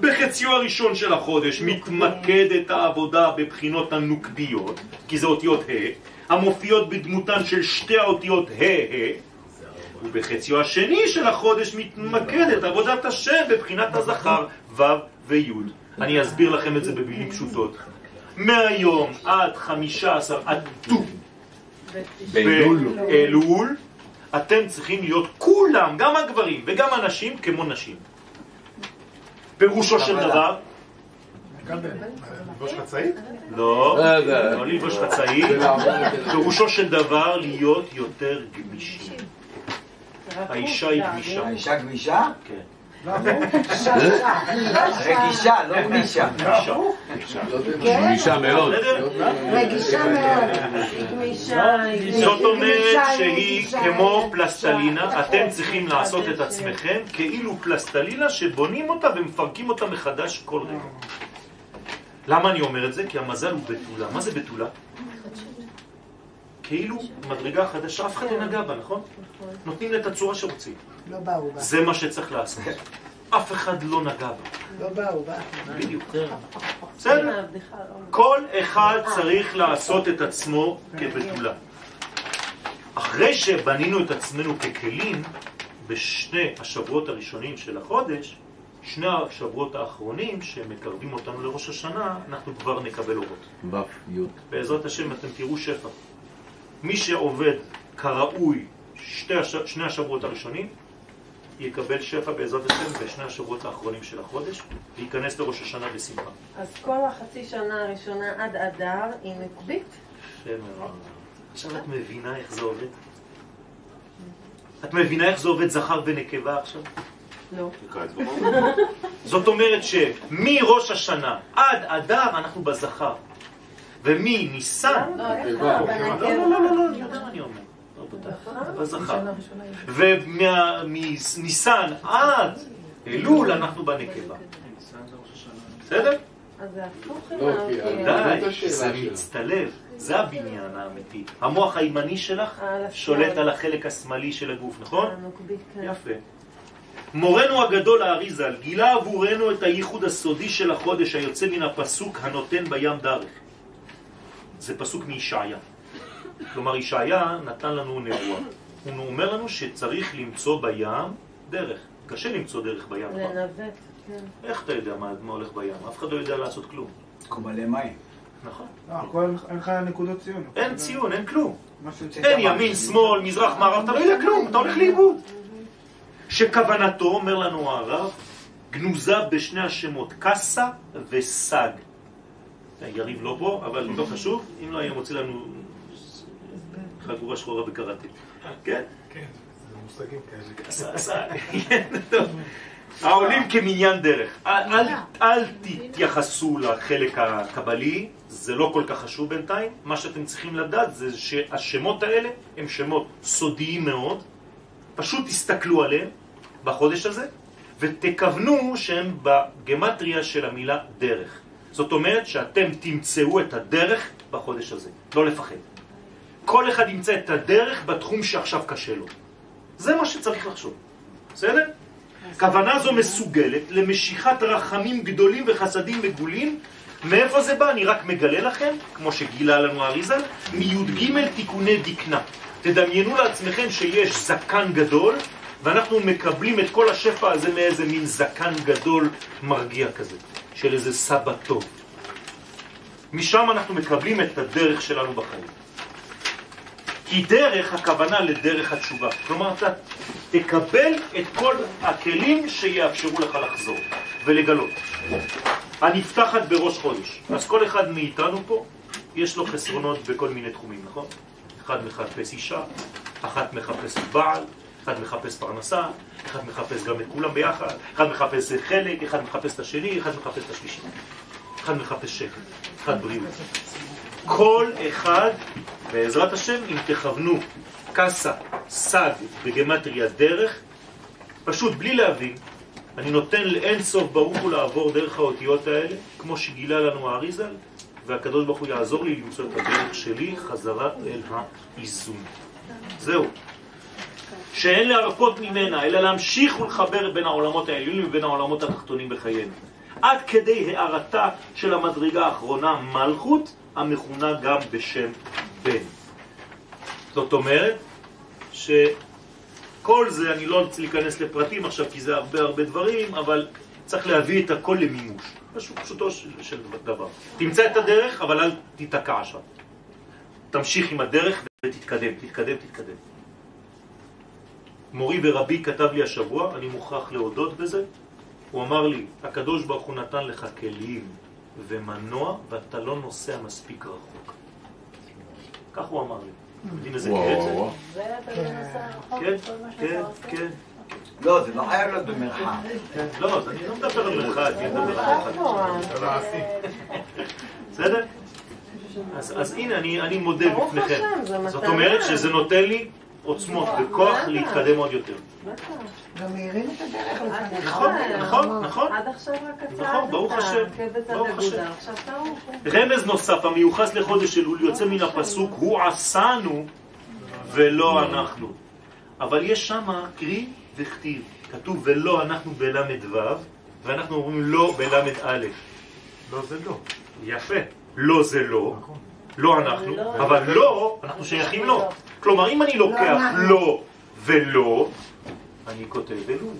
בחציו הראשון של החודש מתמקדת העבודה בבחינות הנוקביות, כי זה אותיות ה', המופיעות בדמותן של שתי האותיות ה' ה', ובחציו השני של החודש מתמקדת עבודת השם בבחינת הזכר ו' וי'. אני אסביר לכם את זה במילים פשוטות. מהיום עד חמישה עשר, עד ט"ו באלול. באלול, אתם צריכים להיות כולם, גם הגברים וגם הנשים, כמו נשים. פירושו של דבר, ללבוש חצאית? לא, אה, לא ללבוש חצאית, פירושו של דבר להיות יותר גמישים. האישה היא גמישה. האישה גמישה? כן. רגישה, לא גמישה. גמישה. גמישה מאוד. רגישה מאוד. זאת אומרת שהיא כמו. פלסטלינה, אתם צריכים לעשות את עצמכם כאילו פלסטלינה שבונים אותה ומפרקים אותה מחדש כל רגע. למה אני אומר את זה? כי המזל הוא בתולה. מה זה בתולה? כאילו מדרגה חדשה, אף אחד לא נגע בה, נכון? נותנים לה את הצורה שרוצים. לא באו בה. זה מה שצריך לעשות. אף אחד לא נגע בה. לא באו בה. בדיוק. בסדר? כל אחד צריך לעשות את עצמו כבתולה. אחרי שבנינו את עצמנו ככלים, בשני השבועות הראשונים של החודש, שני השבועות האחרונים שמקרבים אותנו לראש השנה, אנחנו כבר נקבל אורות. ו' י'. בעזרת השם אתם תראו שפע. מי שעובד כראוי שתי הש... שני השבועות הראשונים, יקבל שפע בעזרת השם בשני השבועות האחרונים של החודש, וייכנס לראש השנה בשמחה. אז כל החצי שנה הראשונה עד אדר היא נקבית? יפה מאוד. עכשיו את מבינה איך זה עובד? את מבינה איך זה עובד זכר ונקבה עכשיו? לא. זאת אומרת שמראש השנה עד אדר אנחנו בזכר, ומניסן... לא, לא? לא. לא, לא, לא, אני אומר. בזכר. ומניסן עד אלול אנחנו בנקבה. בסדר? אז זה הפוך עם לא, כי האוקיי. זאת די, זה. מצטלב, זה הבניין האמיתי. המוח הימני שלך. שולט על החלק השמאלי של הגוף, נכון? כן. יפה. מורנו הגדול האריזל גילה עבורנו את הייחוד הסודי של החודש היוצא מן הפסוק הנותן בים דרך. זה פסוק מישעיה. כלומר, ישעיה נתן לנו נבואה. הוא אומר לנו שצריך למצוא בים דרך. קשה למצוא דרך בים. נכון? לנווט, כן. איך אתה יודע מה, מה הולך בים? אף אחד לא יודע לעשות כלום. כמו מלא מים. נכון. לא, אין לך נקודות ציון. אין ציון, אין כלום. אין ימין, שמאל, מזרח, מערב, אתה לא יודע כלום, אתה הולך לאיבוד. שכוונתו, אומר לנו הרב, גנוזה בשני השמות, קסה וסג. יריב לא פה, אבל לא חשוב, אם לא היה מוצא לנו חגורה שחורה בקראטה. כן? כן, זה מושגים כאלה. העולים כמניין דרך. אל, אל, אל תתייחסו לחלק הקבלי, זה לא כל כך חשוב בינתיים. מה שאתם צריכים לדעת זה שהשמות האלה הם שמות סודיים מאוד. פשוט תסתכלו עליהם בחודש הזה, ותכוונו שהם בגמטריה של המילה דרך. זאת אומרת שאתם תמצאו את הדרך בחודש הזה, לא לפחד. כל אחד ימצא את הדרך בתחום שעכשיו קשה לו. זה מה שצריך לחשוב, בסדר? כוונה זו מסוגלת למשיכת רחמים גדולים וחסדים מגולים. מאיפה זה בא? אני רק מגלה לכם, כמו שגילה לנו אריזל, מי"ג תיקוני דקנה. תדמיינו לעצמכם שיש זקן גדול, ואנחנו מקבלים את כל השפע הזה מאיזה מין זקן גדול מרגיע כזה, של איזה סבא טוב. משם אנחנו מקבלים את הדרך שלנו בחיים. כי דרך הכוונה לדרך התשובה. כלומר, אתה תקבל את כל הכלים שיאפשרו לך לחזור ולגלות. הנפתחת בראש חודש. אז כל אחד מאיתנו פה, יש לו חסרונות בכל מיני תחומים, נכון? אחד מחפש אישה, אחת מחפש בעל, אחד מחפש פרנסה, אחד מחפש גם את כולם ביחד, אחד מחפש חלק, אחד מחפש את השני, אחד מחפש את השלישי. אחד מחפש שקט, אחד בריאות. כל אחד, בעזרת השם, אם תכוונו קסה, סג בגמטריה דרך, פשוט בלי להבין, אני נותן לאין סוף ברוך הוא לעבור דרך האותיות האלה, כמו שגילה לנו האריזל, והקדוש ברוך הוא יעזור לי למצוא את הדרך שלי חזרה אל האיזון. זהו. שאין להרפות ממנה, אלא להמשיך ולחבר בין העולמות העליונים ובין העולמות התחתונים בחיינו. עד כדי הערתה של המדרגה האחרונה, מלכות, המכונה גם בשם בן. זאת אומרת שכל זה, אני לא רוצה להיכנס לפרטים עכשיו כי זה הרבה הרבה דברים, אבל צריך להביא את הכל למימוש. פשוט פשוטו של, של דבר. תמצא את הדרך, אבל אל תיתקע שם. תמשיך עם הדרך ותתקדם, תתקדם, תתקדם. מורי ורבי כתב לי השבוע, אני מוכרח להודות בזה, הוא אמר לי, הקדוש ברוך הוא נתן לך כלים ומנוע ואתה לא נוסע מספיק רחוק. כך הוא אמר לי. יודעים איזה קטע? וואו. ואתה לא נוסע רחוק, כן, כל מה כן, שאתה עושה. כן. לא, זה לא חייב להיות במרחק. לא, אז אני לא מדבר על מרחק, אני מדבר על מרחק. בסדר? אז, הנה, אני, מודה בפניכם. זה זאת. אומרת שזה נותן לי עוצמות וכוח. להתקדם עוד יותר. גם מאירים את הדרך לפעמים. נכון, נכון, נכון. עד עכשיו רק נכון, הצעד ברוך השם, ברוך השם. תעוף. רמז נוסף המיוחס לחודש אלול יוצא מן הפסוק הוא עשנו ולא אנחנו. אבל יש שם קרי וכתיב. כתוב ולא אנחנו בל"ו ואנחנו אומרים לא בל"א. לא זה לא. יפה. לא זה לא. לא אנחנו, אבל לא, אנחנו שייכים לו. כלומר, אם אני לוקח אנחנו. לא ולא, אני כותב אלול.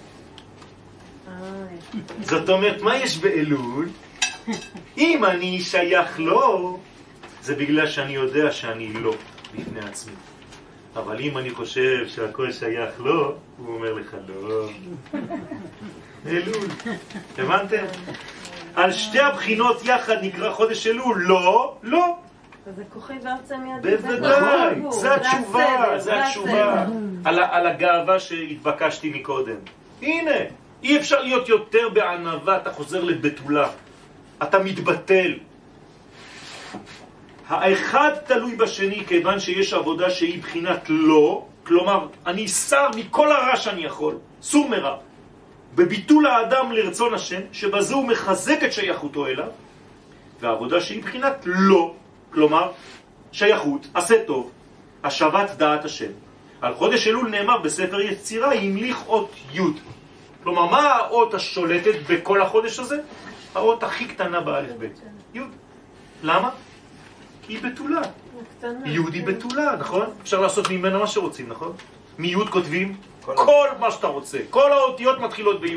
זאת אומרת, מה יש באלול? אם אני שייך לו, זה בגלל שאני יודע שאני לא בפני עצמי. אבל אם אני חושב שהכל שייך לו, הוא אומר לך לא. אלול. הבנתם? על שתי הבחינות יחד נקרא חודש אלול, לא, לא. זה כוחי. בוודאי. זה התשובה, זה התשובה. על הגאווה שהתבקשתי מקודם. הנה, אי אפשר להיות יותר בענווה, אתה חוזר לבתולה. אתה מתבטל. האחד תלוי בשני כיוון שיש עבודה שהיא בחינת לא, כלומר, אני שר מכל הרע שאני יכול, סור מרע. בביטול האדם לרצון השם, שבזה הוא מחזק את שייכותו אליו, והעבודה שהיא בחינת לא, כלומר, שייכות, עשה טוב, השבת דעת השם. על חודש אלול נאמר בספר יצירה, המליך אות י'. כלומר, מה האות השולטת בכל החודש הזה? האות הכי קטנה באלף בית. י'. למה? כי היא בתולה. י' היא בתולה, נכון? אפשר לעשות ממנה מה שרוצים, נכון? מי' כותבים כל מה שאתה רוצה. כל האותיות מתחילות בי'.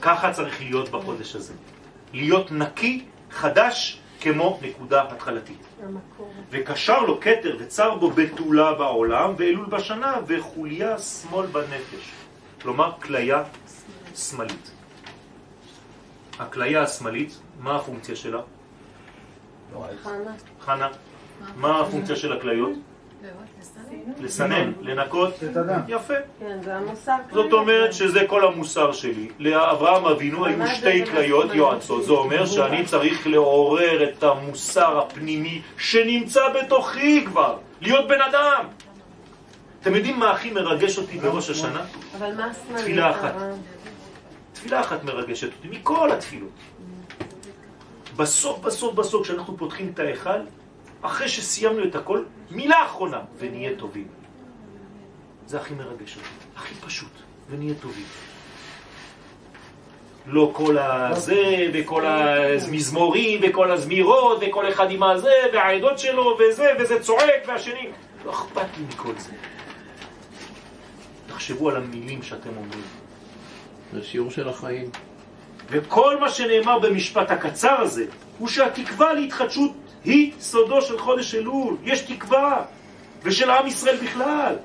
ככה צריך להיות בחודש הזה. להיות נקי, חדש, כמו נקודה התחלתית. וקשר לו כתר וצר בו בתולה בעולם ואלול בשנה וחוליה שמאל בנפש. כלומר, כליה שמאלית. הכליה השמאלית, מה הפונקציה שלה? חנה. חנה, מה הפונקציה של הכליות? לסנן, לנקות. יפה. כן, זה המוסר. זאת אומרת שזה כל המוסר שלי. לאברהם אבינו היו שתי כליות יועצות. זה אומר שאני צריך לעורר את המוסר הפנימי שנמצא בתוכי כבר, להיות בן אדם. אתם יודעים מה הכי מרגש אותי בראש השנה? אבל מה השמאלי? תפילה אחת. תפילה אחת מרגשת אותי, מכל התפילות. בסוף, בסוף, בסוף, כשאנחנו פותחים את ההיכל, אחרי שסיימנו את הכל, מילה אחרונה, ונהיה טובים. זה הכי מרגש אותי, הכי פשוט, ונהיה טובים. לא כל הזה, וכל המזמורים, וכל הזמירות, וכל אחד עם הזה, והעדות שלו, וזה, וזה צועק, והשני. לא אכפת לי מכל זה. תחשבו על המילים שאתם אומרים. זה שיעור של החיים. וכל מה שנאמר במשפט הקצר הזה, הוא שהתקווה להתחדשות היא סודו של חודש אלול. יש תקווה, ושל עם ישראל בכלל.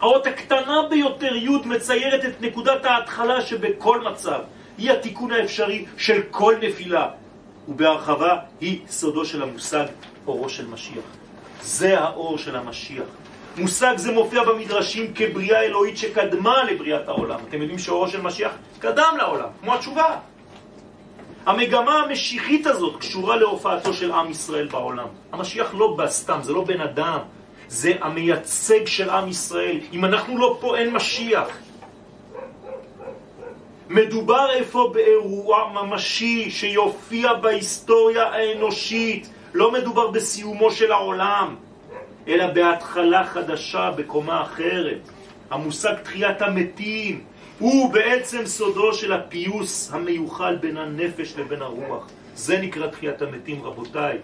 האות הקטנה ביותר, י', מציירת את נקודת ההתחלה שבכל מצב היא התיקון האפשרי של כל נפילה, ובהרחבה היא סודו של המושג אורו של משיח. זה האור של המשיח. מושג זה מופיע במדרשים כבריאה אלוהית שקדמה לבריאת העולם. אתם יודעים שאורו של משיח קדם לעולם, כמו התשובה. המגמה המשיחית הזאת קשורה להופעתו של עם ישראל בעולם. המשיח לא בא סתם, זה לא בן אדם, זה המייצג של עם ישראל. אם אנחנו לא פה, אין משיח. מדובר איפה באירוע ממשי שיופיע בהיסטוריה האנושית. לא מדובר בסיומו של העולם, אלא בהתחלה חדשה, בקומה אחרת. המושג תחיית המתים הוא בעצם סודו של הפיוס המיוחל בין הנפש לבין הרוח. זה נקרא תחיית המתים, רבותיי.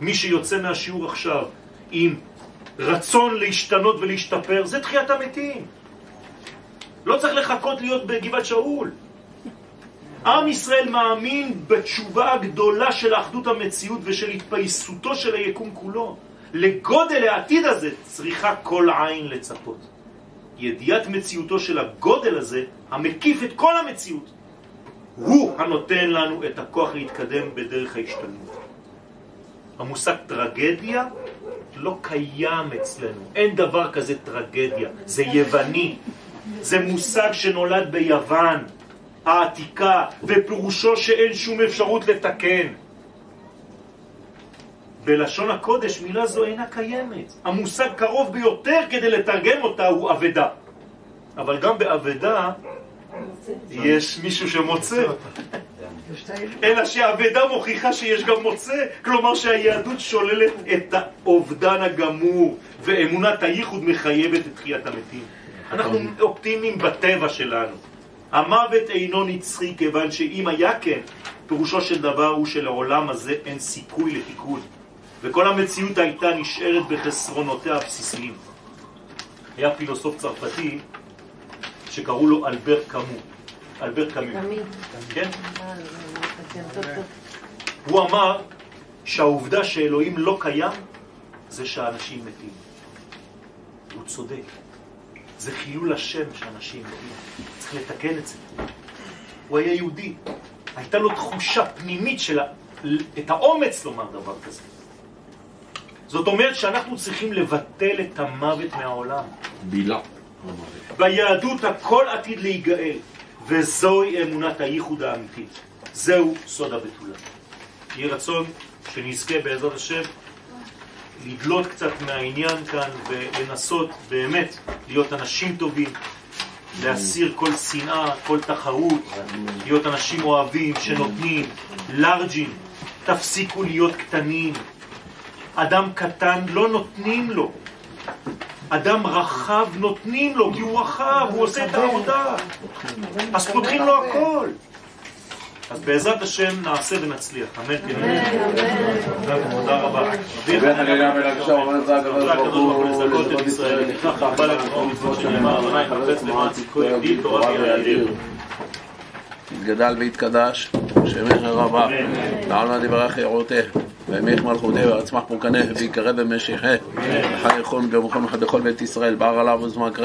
מי שיוצא מהשיעור עכשיו עם רצון להשתנות ולהשתפר, זה תחיית המתים. לא צריך לחכות להיות בגבעת שאול. עם ישראל מאמין בתשובה הגדולה של האחדות המציאות ושל התפייסותו של היקום כולו. לגודל העתיד הזה צריכה כל עין לצפות. ידיעת מציאותו של הגודל הזה, המקיף את כל המציאות, הוא הנותן לנו את הכוח להתקדם בדרך ההשתלמות. המושג טרגדיה לא קיים אצלנו, אין דבר כזה טרגדיה, זה יווני, זה מושג שנולד ביוון העתיקה, ופירושו שאין שום אפשרות לתקן. בלשון הקודש מילה זו אינה קיימת. המושג קרוב ביותר כדי לתרגם אותה הוא אבדה. אבל גם באבדה יש מישהו שמוצא. אלא שהאבדה מוכיחה שיש גם מוצא, כלומר שהיהדות שוללת את האובדן הגמור, ואמונת הייחוד מחייבת את תחיית המתים. אנחנו אופטימיים בטבע שלנו. המוות אינו נצחי כיוון שאם היה כן, פירושו של דבר הוא שלעולם הזה אין סיכוי לתיקון. וכל המציאות הייתה נשארת בחסרונותיה הבסיסיים. היה פילוסוף צרפתי שקראו לו אלבר קאמו. אלבר קאמו. כן? הוא אמר שהעובדה שאלוהים לא קיים זה שאנשים מתים. הוא צודק. זה חילול השם שאנשים מתים. צריך לתקן את זה. הוא היה יהודי. הייתה לו תחושה פנימית של את האומץ לומר דבר כזה. זאת אומרת שאנחנו צריכים לבטל את המוות מהעולם. בילה. ביהדות הכל עתיד להיגאל, וזוהי אמונת הייחוד האמיתית. זהו סוד הבתולה. יהי רצון שנזכה בעזרת השם לדלות קצת מהעניין כאן ולנסות באמת להיות אנשים טובים, להסיר כל שנאה, כל תחרות, להיות אנשים אוהבים שנותנים, לארג'ים, תפסיקו להיות קטנים, אדם קטן לא נותנים לו. אדם רחב נותנים לו, כי הוא רחב, הוא עושה את העבודה. אז פותחים לו הכל. אז בעזרת השם נעשה ונצליח. אמן. תודה רבה. יתגדל ויתקדש, שמך רבה, לעלמא דברך ירותה, וימיך מלכותה ויצמח פורקנה, ויקרב במשיחה, וחי יכון במקום אחד בכל בית ישראל, בר עליו וזמן